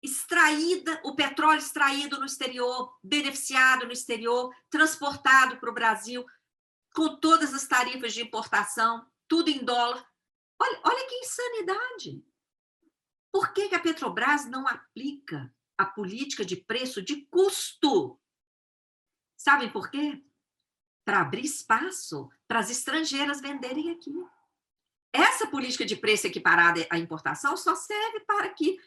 extraída, o petróleo extraído no exterior, beneficiado no exterior, transportado para o Brasil, com todas as tarifas de importação, tudo em dólar. Olha, olha que insanidade! Por que, que a Petrobras não aplica a política de preço de custo Sabem por quê? para abrir espaço para as estrangeiras venderem aqui. Essa política de preço equiparada à importação só serve para que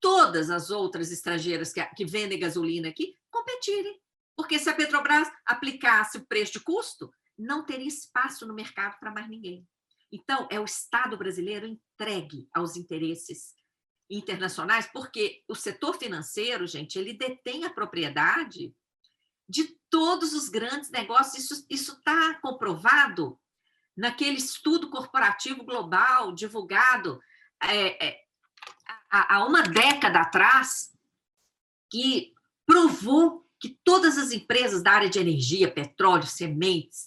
todas as outras estrangeiras que, que vendem gasolina aqui competirem. Porque se a Petrobras aplicasse o preço de custo, não teria espaço no mercado para mais ninguém. Então, é o Estado brasileiro entregue aos interesses internacionais, porque o setor financeiro, gente, ele detém a propriedade de todos os grandes negócios. Isso está comprovado naquele estudo corporativo global divulgado é, é, há, uma década atrás, que provou que todas as empresas da área de energia, petróleo, sementes,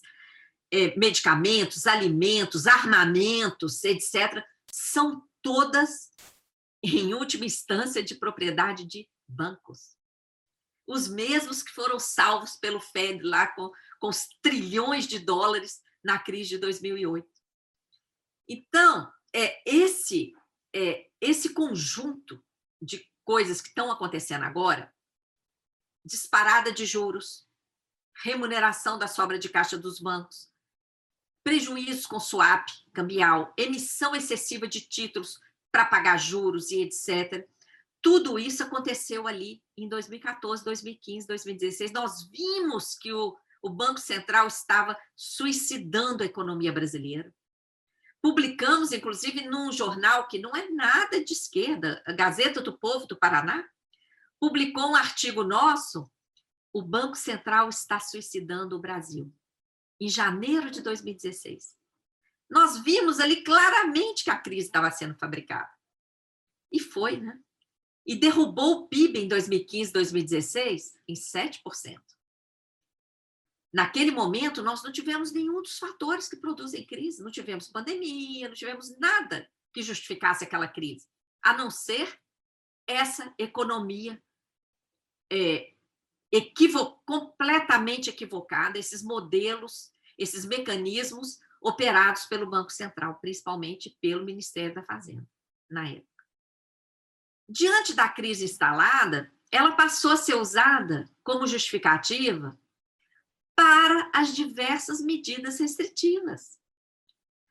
é, medicamentos, alimentos, armamentos, etc., são todas, em última instância, de propriedade de bancos. Os mesmos que foram salvos pelo Fed lá com, com os trilhões de dólares na crise de 2008. Então, é esse é, esse conjunto de coisas que estão acontecendo agora, disparada de juros, remuneração da sobra de caixa dos bancos, prejuízos com swap cambial, emissão excessiva de títulos para pagar juros e etc. Tudo isso aconteceu ali em 2014, 2015, 2016. Nós vimos que o, o Banco Central estava suicidando a economia brasileira. Publicamos, inclusive, num jornal que não é nada de esquerda, a Gazeta do Povo do Paraná, publicou um artigo nosso, o Banco Central está suicidando o Brasil, em janeiro de 2016. Nós vimos ali claramente que a crise estava sendo fabricada. E foi, né? E derrubou o PIB em 2015, 2016 em 7%. Naquele momento, nós não tivemos nenhum dos fatores que produzem crise, não tivemos pandemia, não tivemos nada que justificasse aquela crise, a não ser essa economia é, equivo completamente equivocada, esses modelos, esses mecanismos operados pelo Banco Central, principalmente pelo Ministério da Fazenda, na época. Diante da crise instalada, ela passou a ser usada como justificativa para as diversas medidas restritivas.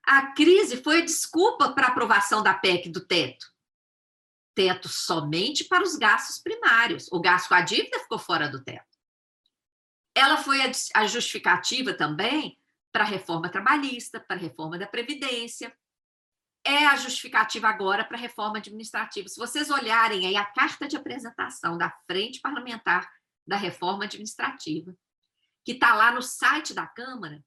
A crise foi a desculpa para a aprovação da PEC do teto. Teto somente para os gastos primários. O gasto com a dívida ficou fora do teto. Ela foi a justificativa também para a reforma trabalhista, para a reforma da Previdência. É a justificativa agora para a reforma administrativa. Se vocês olharem aí a carta de apresentação da Frente Parlamentar da Reforma Administrativa, que está lá no site da Câmara.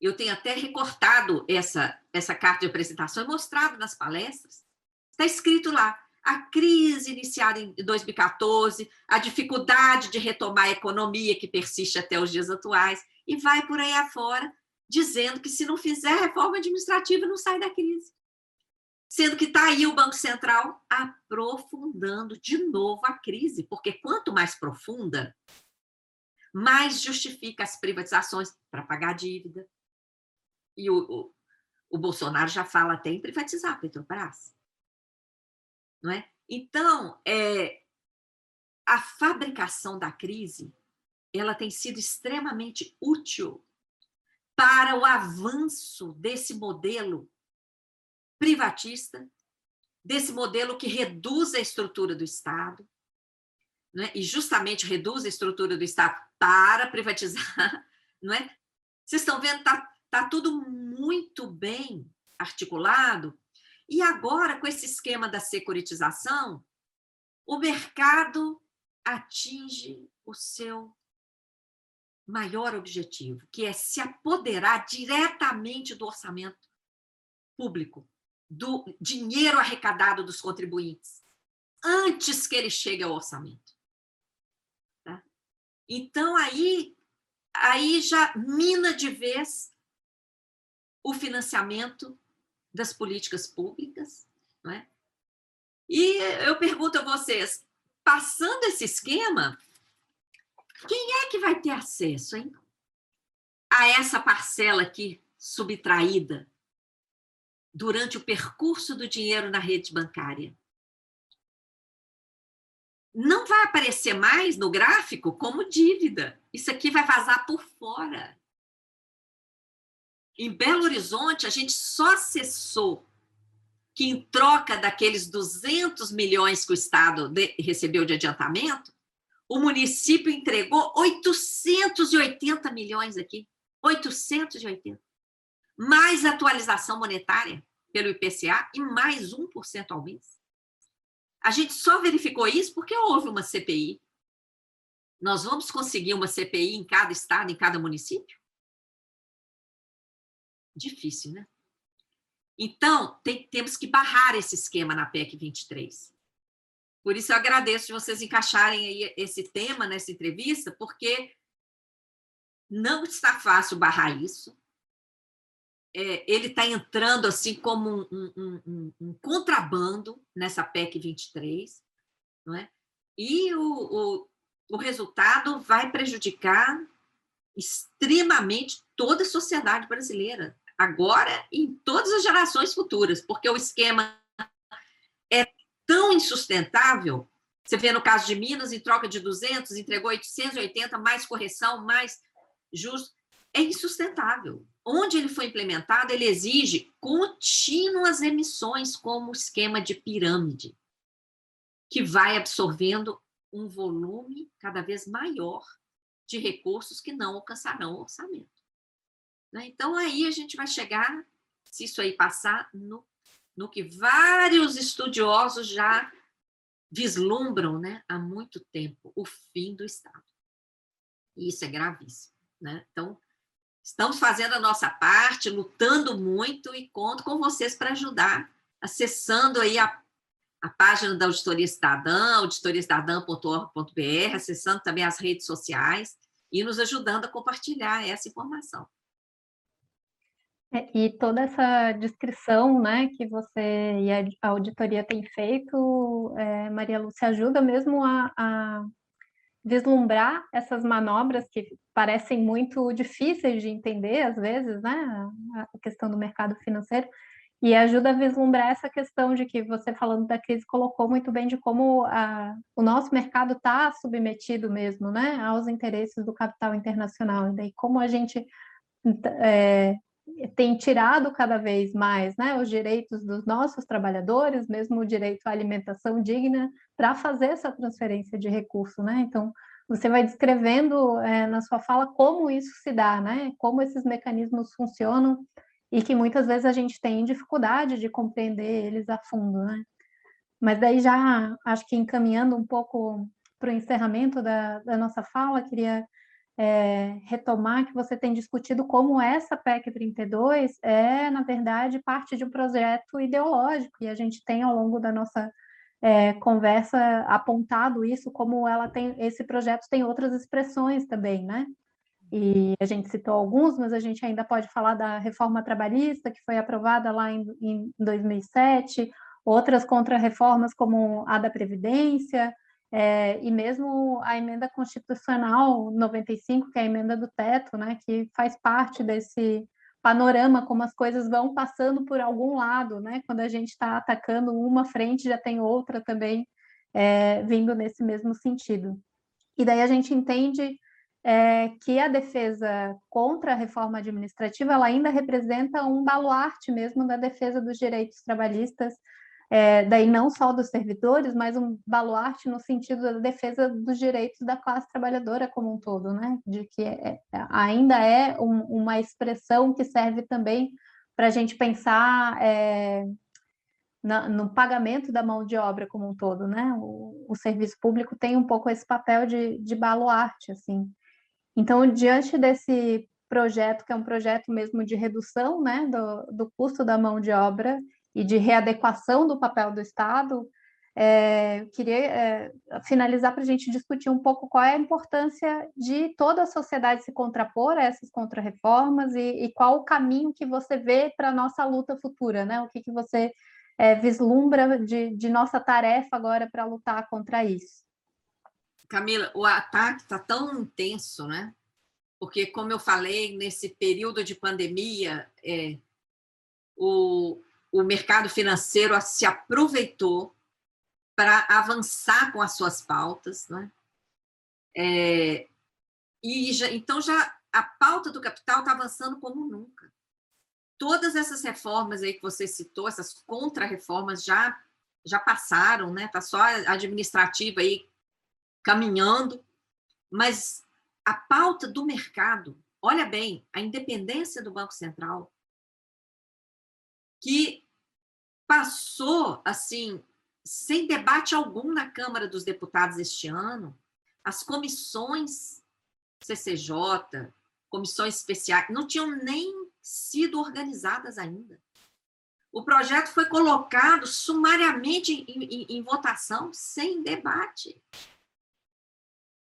Eu tenho até recortado essa, essa carta de apresentação e mostrado nas palestras. Está escrito lá: a crise iniciada em 2014, a dificuldade de retomar a economia que persiste até os dias atuais, e vai por aí afora, dizendo que se não fizer reforma administrativa, não sai da crise. Sendo que está aí o Banco Central aprofundando de novo a crise, porque quanto mais profunda, mais justifica as privatizações para pagar a dívida. E o, o, o, Bolsonaro já fala até em privatizar a Petrobras. Não é? Então, é, a fabricação da crise ela tem sido extremamente útil para o avanço desse modelo privatista, desse modelo que reduz a estrutura do Estado, né? e justamente reduz a estrutura do Estado para privatizar, não é? Vocês estão vendo, está tá tudo muito bem articulado. E agora, com esse esquema da securitização, o mercado atinge o seu maior objetivo, que é se apoderar diretamente do orçamento público, do dinheiro arrecadado dos contribuintes, antes que ele chegue ao orçamento. Então, aí, aí já mina de vez o financiamento das políticas públicas. Não é? E eu pergunto a vocês, passando esse esquema, quem é que vai ter acesso hein, a essa parcela aqui subtraída durante o percurso do dinheiro na rede bancária? Não vai aparecer mais no gráfico como dívida. Isso aqui vai vazar por fora. Em Belo Horizonte, a gente só acessou que, em troca daqueles 200 milhões que o Estado de, recebeu de adiantamento, o município entregou 880 milhões aqui. 880. Mais atualização monetária pelo IPCA e mais 1% ao mês. A gente só verificou isso porque houve uma CPI. Nós vamos conseguir uma CPI em cada estado, em cada município? Difícil, né? Então, tem, temos que barrar esse esquema na PEC 23. Por isso, eu agradeço de vocês encaixarem aí esse tema nessa entrevista, porque não está fácil barrar isso. É, ele está entrando assim como um, um, um, um, contrabando nessa PEC 23, não é? e o, o, o resultado vai prejudicar extremamente toda a sociedade brasileira agora e em todas as gerações futuras, porque o esquema é tão insustentável. Você vê no caso de Minas, em troca de 200, entregou 880, mais correção, mais justo. É insustentável. Onde ele foi implementado, ele exige contínuas emissões como esquema de pirâmide, que vai absorvendo um volume cada vez maior de recursos que não alcançarão o orçamento. Né? Então, aí a gente vai chegar, se isso aí passar, no, no que vários estudiosos já vislumbram né, há muito tempo, o fim do Estado. E isso é gravíssimo. Né? Então, estamos fazendo a nossa parte, lutando muito e conto com vocês para ajudar, acessando aí a, a página da Auditoria Cidadã, auditoriacidadã.org.br, acessando também as redes sociais e nos ajudando a compartilhar essa informação. É, e toda essa descrição né, que você e a auditoria têm feito, é, Maria Lúcia, ajuda mesmo a, a, vislumbrar essas manobras que parecem muito difíceis de entender, às vezes, né, a questão do mercado financeiro, e ajuda a vislumbrar essa questão de que você, falando da crise, colocou muito bem de como a, o nosso mercado está submetido mesmo né, aos interesses do capital internacional, e daí como a gente é, tem tirado cada vez mais né, os direitos dos nossos trabalhadores, mesmo o direito à alimentação digna, para fazer essa transferência de recurso. Né? Então, você vai descrevendo é, na sua fala como isso se dá, né? como esses mecanismos funcionam e que muitas vezes a gente tem dificuldade de compreender eles a fundo. Né? Mas daí já, acho que encaminhando um pouco para o encerramento da, da nossa fala, queria é, retomar que você tem discutido como essa PEC 32 é, na verdade, parte de um projeto ideológico, e a gente tem, ao longo da nossa é, conversa, apontado isso, como ela tem, esse projeto tem outras expressões também, né? E a gente citou alguns, mas a gente ainda pode falar da reforma trabalhista, que foi aprovada lá em, em 2007, outras contra-reformas como a da Previdência, é, e mesmo a emenda constitucional 95, que é a emenda do teto, né, que faz parte desse panorama, como as coisas vão passando por algum lado, né, quando a gente está atacando uma frente, já tem outra também é, vindo nesse mesmo sentido. E daí a gente entende é, que a defesa contra a reforma administrativa ela ainda representa um baluarte mesmo da defesa dos direitos trabalhistas, é, daí não só dos servidores, mas um baluarte no sentido da defesa dos direitos da classe trabalhadora como um todo, né? De que é, ainda é um, uma expressão que serve também para a gente pensar é, na, no pagamento da mão de obra como um todo, né? O, o serviço público tem um pouco esse papel de, de baluarte, assim. Então, diante desse projeto, que é um projeto mesmo de redução né, do, do custo da mão de obra e de readequação do papel do Estado, é, queria é, finalizar para a gente discutir um pouco qual é a importância de toda a sociedade se contrapor a essas contrarreformas e, e qual o caminho que você vê para a nossa luta futura, né? O que, que você é, vislumbra de, de nossa tarefa agora para lutar contra isso? Camila, o ataque está tão intenso, né? Porque, como eu falei, nesse período de pandemia, é, o, o mercado financeiro se aproveitou para avançar com as suas pautas, não é? é e já, então já a pauta do capital está avançando como nunca. Todas essas reformas aí que você citou, essas contra-reformas já já passaram, né? Tá só a administrativa aí caminhando, mas a pauta do mercado, olha bem, a independência do Banco Central, que passou assim sem debate algum na Câmara dos Deputados este ano, as comissões CCJ, comissões especiais, não tinham nem sido organizadas ainda. O projeto foi colocado sumariamente em, em, em votação, sem debate.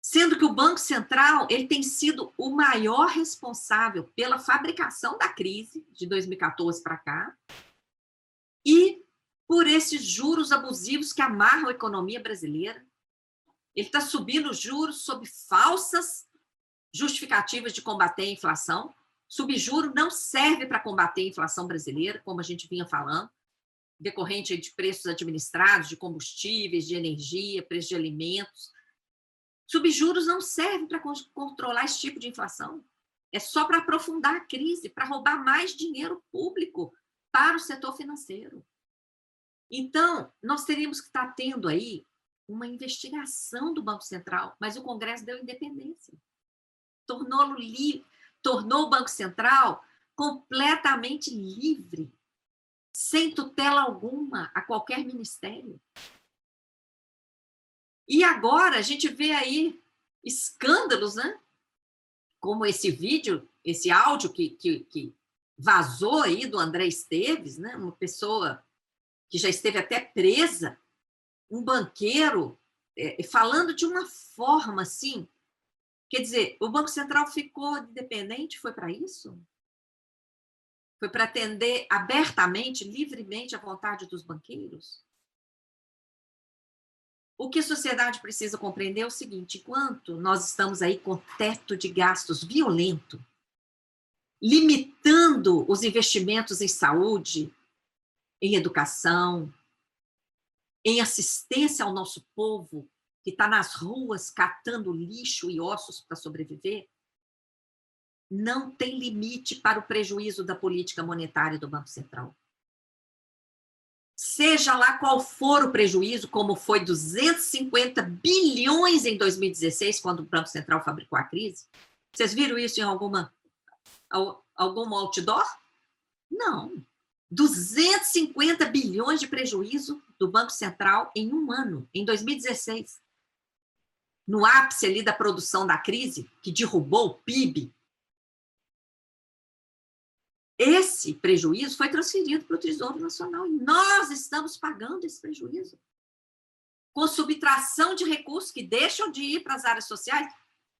Sendo que o Banco Central ele tem sido o maior responsável pela fabricação da crise de 2014 para cá e por esses juros abusivos que amarram a economia brasileira. Ele está subindo juros sob falsas justificativas de combater a inflação. Subjuro não serve para combater a inflação brasileira, como a gente vinha falando, decorrente de preços administrados, de combustíveis, de energia, preço de alimentos. Subjuros não servem para controlar esse tipo de inflação. É só para aprofundar a crise, para roubar mais dinheiro público para o setor financeiro. Então, nós teríamos que estar tendo aí uma investigação do Banco Central, mas o Congresso deu independência. Livre, tornou o Banco Central completamente livre, sem tutela alguma a qualquer ministério. E agora a gente vê aí escândalos, né? Como esse vídeo, esse áudio que, que, que vazou aí do André Esteves, né? Uma pessoa que já esteve até presa, um banqueiro, é, falando de uma forma assim. Quer dizer, o Banco Central ficou independente, foi para isso? Foi para atender abertamente, livremente a vontade dos banqueiros? O que a sociedade precisa compreender é o seguinte: enquanto nós estamos aí com teto de gastos violento, limitando os investimentos em saúde, em educação, em assistência ao nosso povo que está nas ruas catando lixo e ossos para sobreviver, não tem limite para o prejuízo da política monetária do Banco Central. Seja lá qual for o prejuízo, como foi 250 bilhões em 2016, quando o Banco Central fabricou a crise. Vocês viram isso em alguma algum outdoor? Não. 250 bilhões de prejuízo do Banco Central em um ano, em 2016. No ápice ali da produção da crise, que derrubou o PIB. Esse prejuízo foi transferido para o Tesouro Nacional e nós estamos pagando esse prejuízo. Com subtração de recursos que deixam de ir para as áreas sociais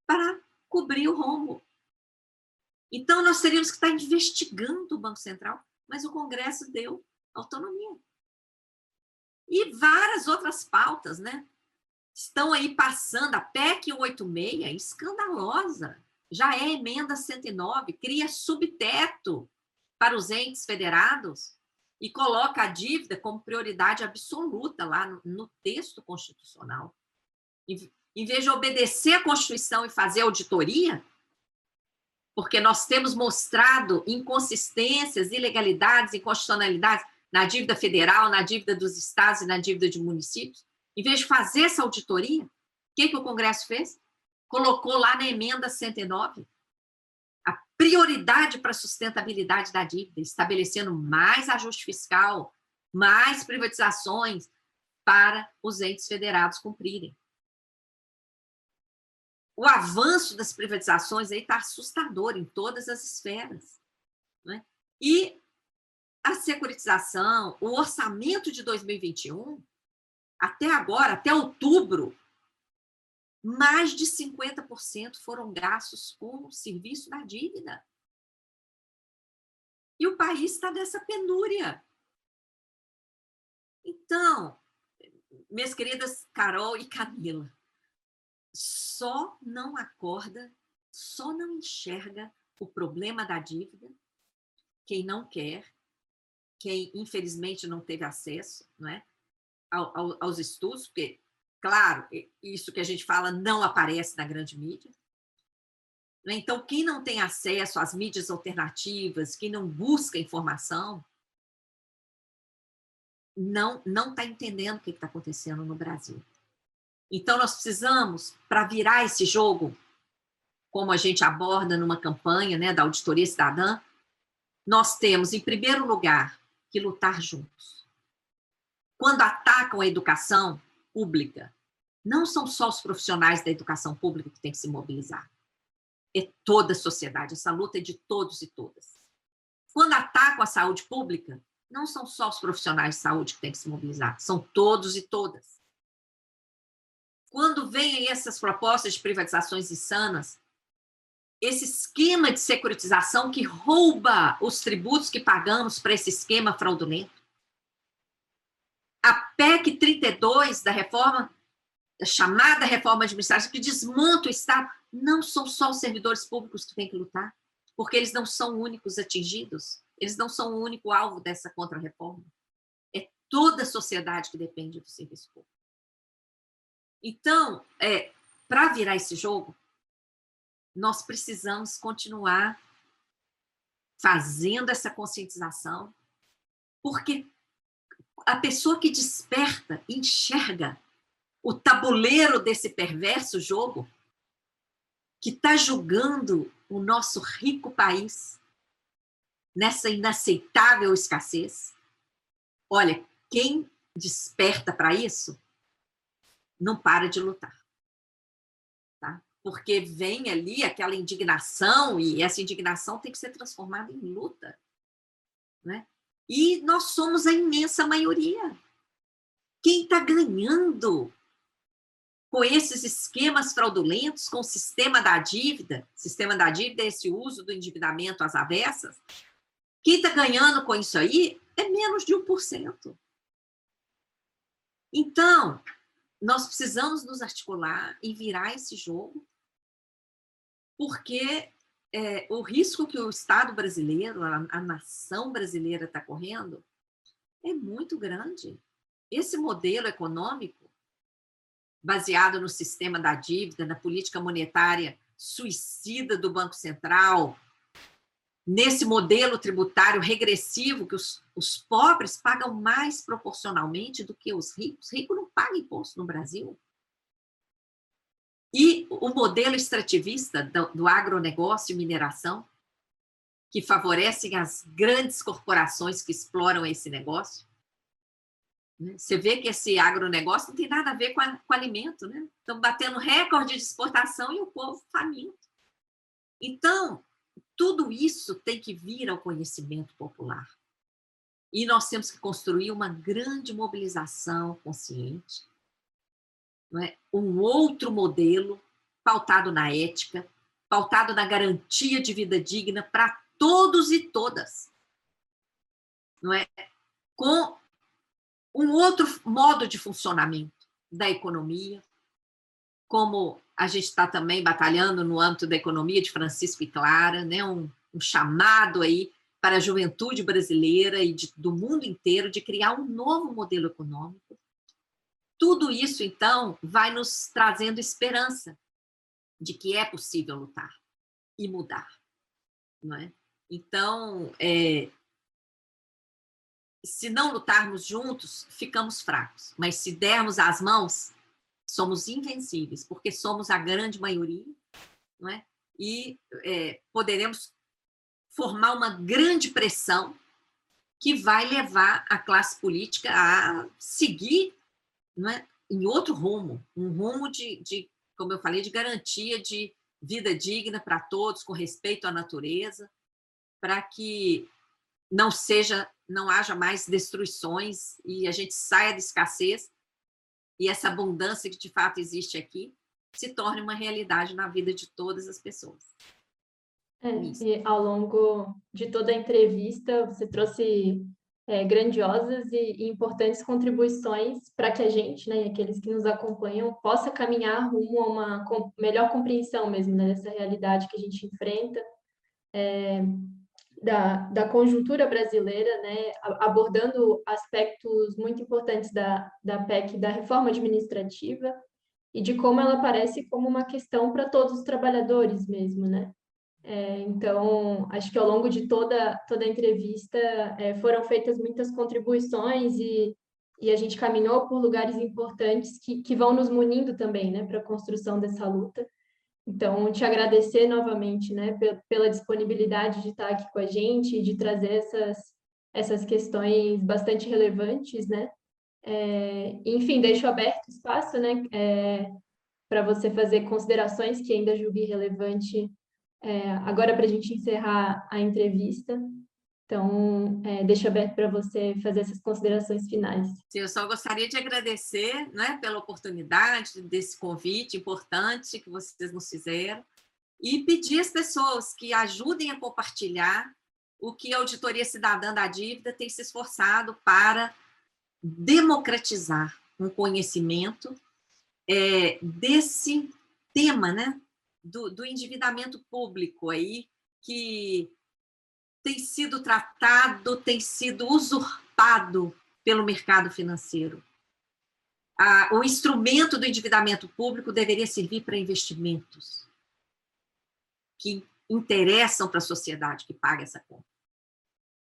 para cobrir o rombo. Então, nós teríamos que estar investigando o Banco Central mas o Congresso deu autonomia. E várias outras pautas, né? Estão aí passando. A PEC 186, escandalosa. Já é emenda 109, cria subteto para os entes federados e coloca a dívida como prioridade absoluta lá no, no texto constitucional. Em, em vez de obedecer à Constituição e fazer auditoria, porque nós temos mostrado inconsistências, ilegalidades, inconstitucionalidades na dívida federal, na dívida dos estados e na dívida de municípios. Em vez de fazer essa auditoria, o que, que o Congresso fez? Colocou lá na emenda 109 a prioridade para a sustentabilidade da dívida, estabelecendo mais ajuste fiscal, mais privatizações para os entes federados cumprirem o avanço das privatizações está assustador em todas as esferas. Né? E a securitização, o orçamento de 2021, até agora, até outubro, mais de 50% foram gastos com o serviço da dívida. E o país está nessa penúria. Então, minhas queridas Carol e Camila, só não acorda, só não enxerga o problema da dívida quem não quer, quem infelizmente não teve acesso, não é? ao, aos estudos, porque, claro, isso que a gente fala não aparece na grande mídia. Então, quem não tem acesso às mídias alternativas, quem não busca informação, não não está entendendo o que está acontecendo no Brasil. Então, nós precisamos, para virar esse jogo, como a gente aborda numa campanha né, da Auditoria Cidadã, nós temos, em primeiro lugar, que lutar juntos. Quando atacam a educação pública, não são só os profissionais da educação pública que têm que se mobilizar. É toda a sociedade, essa luta é de todos e todas. Quando atacam a saúde pública, não são só os profissionais de saúde que têm que se mobilizar, são todos e todas. Quando vêm essas propostas de privatizações insanas, esse esquema de securitização que rouba os tributos que pagamos para esse esquema fraudulento. A PEC 32 da reforma, da chamada reforma administrativa, que desmonta o Estado, não são só os servidores públicos que têm que lutar, porque eles não são únicos atingidos, eles não são o único alvo dessa contra-reforma. É toda a sociedade que depende do serviço público. Então, é, para virar esse jogo, nós precisamos continuar fazendo essa conscientização, porque a pessoa que desperta, enxerga o tabuleiro desse perverso jogo, que está julgando o nosso rico país nessa inaceitável escassez. Olha, quem desperta para isso não para de lutar porque vem ali aquela indignação e essa indignação tem que ser transformada em luta, né? E nós somos a imensa maioria. Quem está ganhando com esses esquemas fraudulentos, com o sistema da dívida, sistema da dívida é esse uso do endividamento às avessas, quem está ganhando com isso aí é menos de 1%. Então, nós precisamos nos articular e virar esse jogo porque é, o risco que o Estado brasileiro, a, a nação brasileira está correndo, é muito grande. Esse modelo econômico, baseado no sistema da dívida, na política monetária suicida do Banco Central, nesse modelo tributário regressivo, que os, os pobres pagam mais proporcionalmente do que os ricos. Rico não paga imposto no Brasil. E o modelo extrativista do, do agronegócio e mineração, que favorecem as grandes corporações que exploram esse negócio. Né? Você vê que esse agronegócio não tem nada a ver com, a, com alimento, né? Estão batendo recorde de exportação e o povo faminto. Então, tudo isso tem que vir ao conhecimento popular. E nós temos que construir uma grande mobilização consciente é? um outro modelo pautado na ética, pautado na garantia de vida digna para todos e todas. Não é? Com um outro modo de funcionamento da economia, como a gente está também batalhando no âmbito da economia de Francisco e Clara, né? um, um chamado aí para a juventude brasileira e de, do mundo inteiro de criar um novo modelo econômico tudo isso, então, vai nos trazendo esperança de que é possível lutar e mudar. Não é? Então, é, se não lutarmos juntos, ficamos fracos. Mas se dermos as mãos, somos invencíveis, porque somos a grande maioria, não é? E é, poderemos formar uma grande pressão que vai levar a classe política a seguir não é, em outro rumo, um rumo de, de, como eu falei, de garantia de vida digna para todos, com respeito à natureza, para que não seja, não haja mais destruições e a gente saia da escassez e essa abundância que de fato existe aqui se torne uma realidade na vida de todas as pessoas. É, e ao longo de toda a entrevista, você trouxe é, grandiosas e, e, importantes contribuições para que a gente, né, e aqueles que nos acompanham, possa caminhar rumo a uma com, melhor compreensão mesmo né, dessa realidade que a gente enfrenta. É, da, da conjuntura brasileira, né, abordando aspectos muito importantes da, da PEC, da reforma administrativa, e de como ela aparece como uma questão para todos os trabalhadores mesmo, né? É, então, acho que ao longo de toda, toda a entrevista é, foram feitas muitas contribuições e, e a gente caminhou por lugares importantes que, que vão nos munindo também, né, para a construção dessa luta. Então, te agradecer novamente, né, pela disponibilidade de estar aqui com a gente e de trazer essas, essas questões bastante relevantes, né. É, enfim, deixo aberto espaço, né, é, para você fazer considerações que ainda julgue relevante é, agora para a gente encerrar a entrevista. Então, é, deixo aberto para você fazer essas considerações finais. Sim, eu só gostaria de agradecer né, pela oportunidade desse convite importante que vocês nos fizeram e pedir às pessoas que ajudem a compartilhar o que a Auditoria Cidadã da Dívida tem se esforçado para democratizar um conhecimento é, desse tema, né, do, do endividamento público aí, que tem sido tratado, tem sido usurpado pelo mercado financeiro. o instrumento do endividamento público deveria servir para investimentos que interessam para a sociedade que paga essa conta.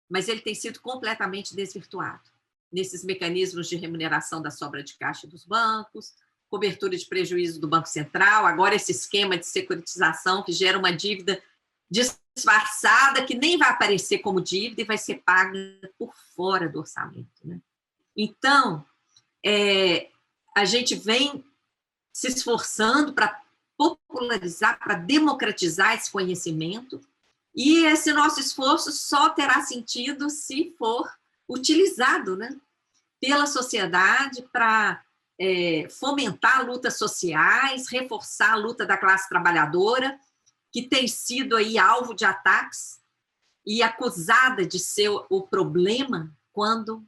Mas ele tem sido completamente desvirtuado nesses mecanismos de remuneração da sobra de caixa dos bancos, cobertura de prejuízo do Banco Central, agora esse esquema de securitização que gera uma dívida disfarçada que nem vai aparecer como dívida e vai ser paga por fora do orçamento. Né? Então, é, a gente vem se esforçando para popularizar, para democratizar esse conhecimento, e esse nosso esforço só terá sentido se for utilizado né, pela sociedade para é, fomentar lutas sociais, reforçar a luta da classe trabalhadora, que tem sido aí alvo de ataques e acusada de ser o problema quando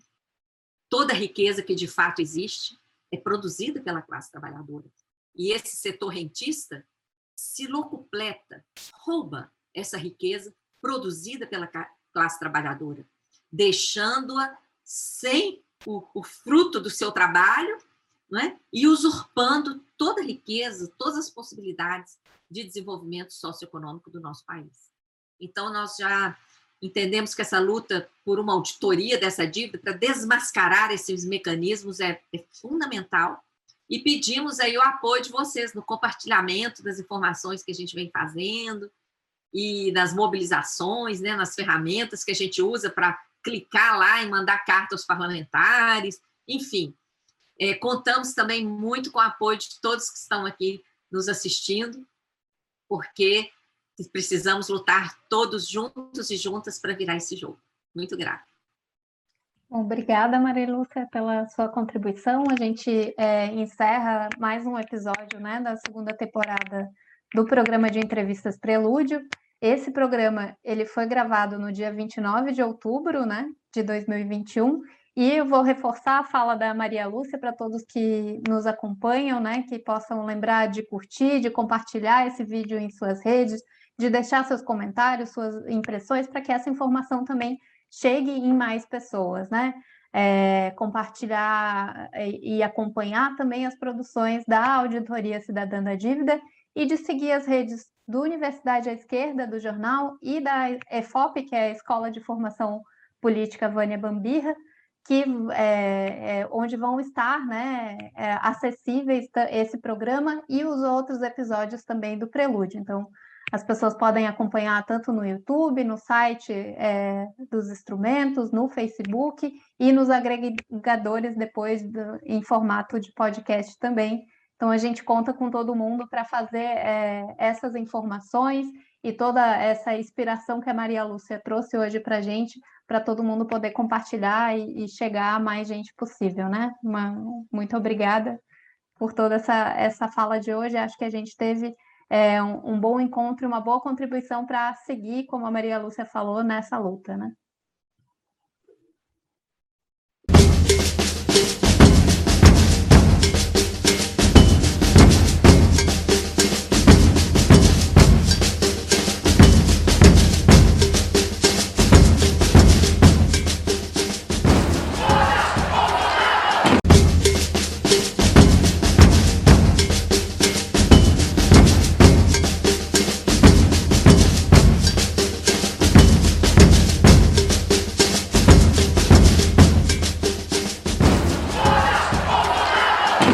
toda a riqueza que de fato existe é produzida pela classe trabalhadora. E esse setor rentista se locupleta, rouba essa riqueza produzida pela classe trabalhadora, deixando-a sem o, o, fruto do seu trabalho é? e usurpando toda a riqueza, todas as possibilidades de desenvolvimento socioeconômico do nosso país. Então, nós já entendemos que essa luta por uma auditoria dessa dívida para desmascarar esses mecanismos é, é, fundamental e pedimos aí o apoio de vocês no compartilhamento das informações que a gente vem fazendo e nas mobilizações, né, nas ferramentas que a gente usa para clicar lá e mandar carta aos parlamentares, enfim. É, contamos também muito com o apoio de todos que estão aqui nos assistindo porque precisamos lutar todos juntos e juntas para virar esse jogo. Muito grata. Obrigada, Maria Lúcia, pela sua contribuição. A gente é, encerra mais um episódio né, da segunda temporada do programa de entrevistas Prelúdio. Esse programa ele foi gravado no dia 29 de outubro né, de 2021 e eu vou reforçar a fala da Maria Lúcia para todos que nos acompanham, né, que possam lembrar de curtir, de compartilhar esse vídeo em suas redes, de deixar seus comentários, suas impressões, para que essa informação também chegue em mais pessoas, né? É, compartilhar e, e acompanhar também as produções da Auditoria Cidadã da Dívida e de seguir as redes do Universidade à Esquerda, do jornal, e da EFOP, que é a Escola de Formação Política Vânia Bambirra, que é, é, onde vão estar né, é, acessíveis esse programa e os outros episódios também do Prelúdio. Então, as pessoas podem acompanhar tanto no YouTube, no site é, dos instrumentos, no Facebook e nos agregadores depois do, em formato de podcast também. Então, a gente conta com todo mundo para fazer é, essas informações e toda essa inspiração que a Maria Lúcia trouxe hoje para a gente, para todo mundo poder compartilhar e, e, chegar a mais gente possível, né? Uma, muito obrigada por toda essa, essa fala de hoje. Acho que a gente teve é, um, um bom encontro, uma boa contribuição para seguir, como a Maria Lúcia falou, nessa luta, né?